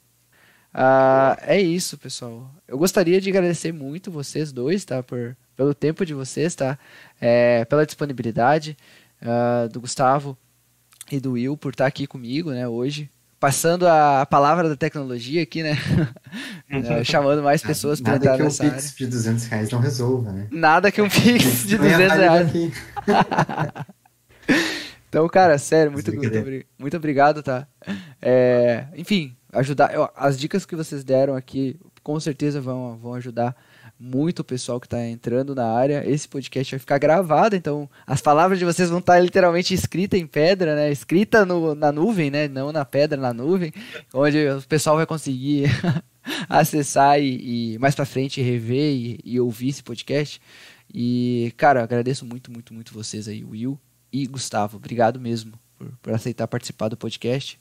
Ah, é isso, pessoal. Eu gostaria de agradecer muito vocês dois, tá? Por, pelo tempo de vocês, tá? É, pela disponibilidade ah, do Gustavo e do Will por estar aqui comigo, né? Hoje. Passando a, palavra da tecnologia aqui, né? (laughs) É, chamando mais pessoas para Nada entrar que um nessa área. Pix de 200 reais não resolva, né? Nada que um Pix de Não é a 200 vibe reais. (laughs) Então, cara, sério, muito, muito, muito obrigado, tá? É, enfim, ajudar. eu- as dicas que vocês deram aqui com certeza vão, vão ajudar muito o pessoal que está entrando na área. Esse podcast vai ficar gravado, então as palavras de vocês vão estar literalmente escritas em pedra, né? Escrita no, na nuvem, né? Não na pedra, na nuvem, onde o pessoal vai conseguir (laughs) acessar e, e mais para frente rever e, e ouvir esse podcast. E, cara, agradeço muito, muito, muito vocês aí, Will e Gustavo. Obrigado mesmo por, por aceitar participar do podcast.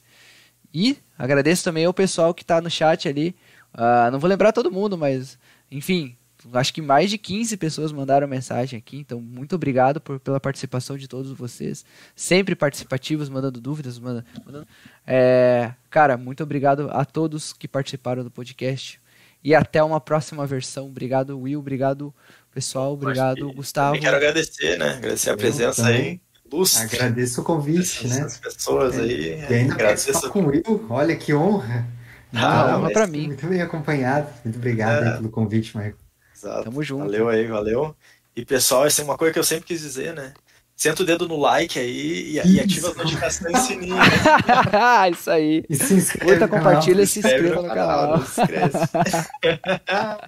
E agradeço também ao pessoal que está no chat ali. Ah, não vou lembrar todo mundo, mas, enfim, acho que mais de 15 pessoas mandaram mensagem aqui. Então, muito obrigado por, pela participação de todos vocês. Sempre participativos, mandando dúvidas. Manda, mandando- É, cara, muito obrigado a todos que participaram do podcast. E até uma próxima versão. Obrigado, Will. Obrigado, pessoal. Obrigado, que Gustavo. Também quero agradecer, né? Agradecer a Eu presença também. aí. Lustre. Agradeço o convite, né? Essas pessoas aí. E ainda Agradeço. com o Will, olha que honra. Ah, honra mas- pra mim. Muito bem acompanhado. Muito obrigado É. aí pelo convite, Marco. Exato. Tamo junto. Valeu aí, valeu. E pessoal, essa é uma coisa que eu sempre quis dizer, né? Senta o dedo no like aí e, e ativa as notificações e sininho. né? (laughs) Isso aí. E se inscreve Curta, canal. compartilha e se inscreva no canal. não esquece. (laughs)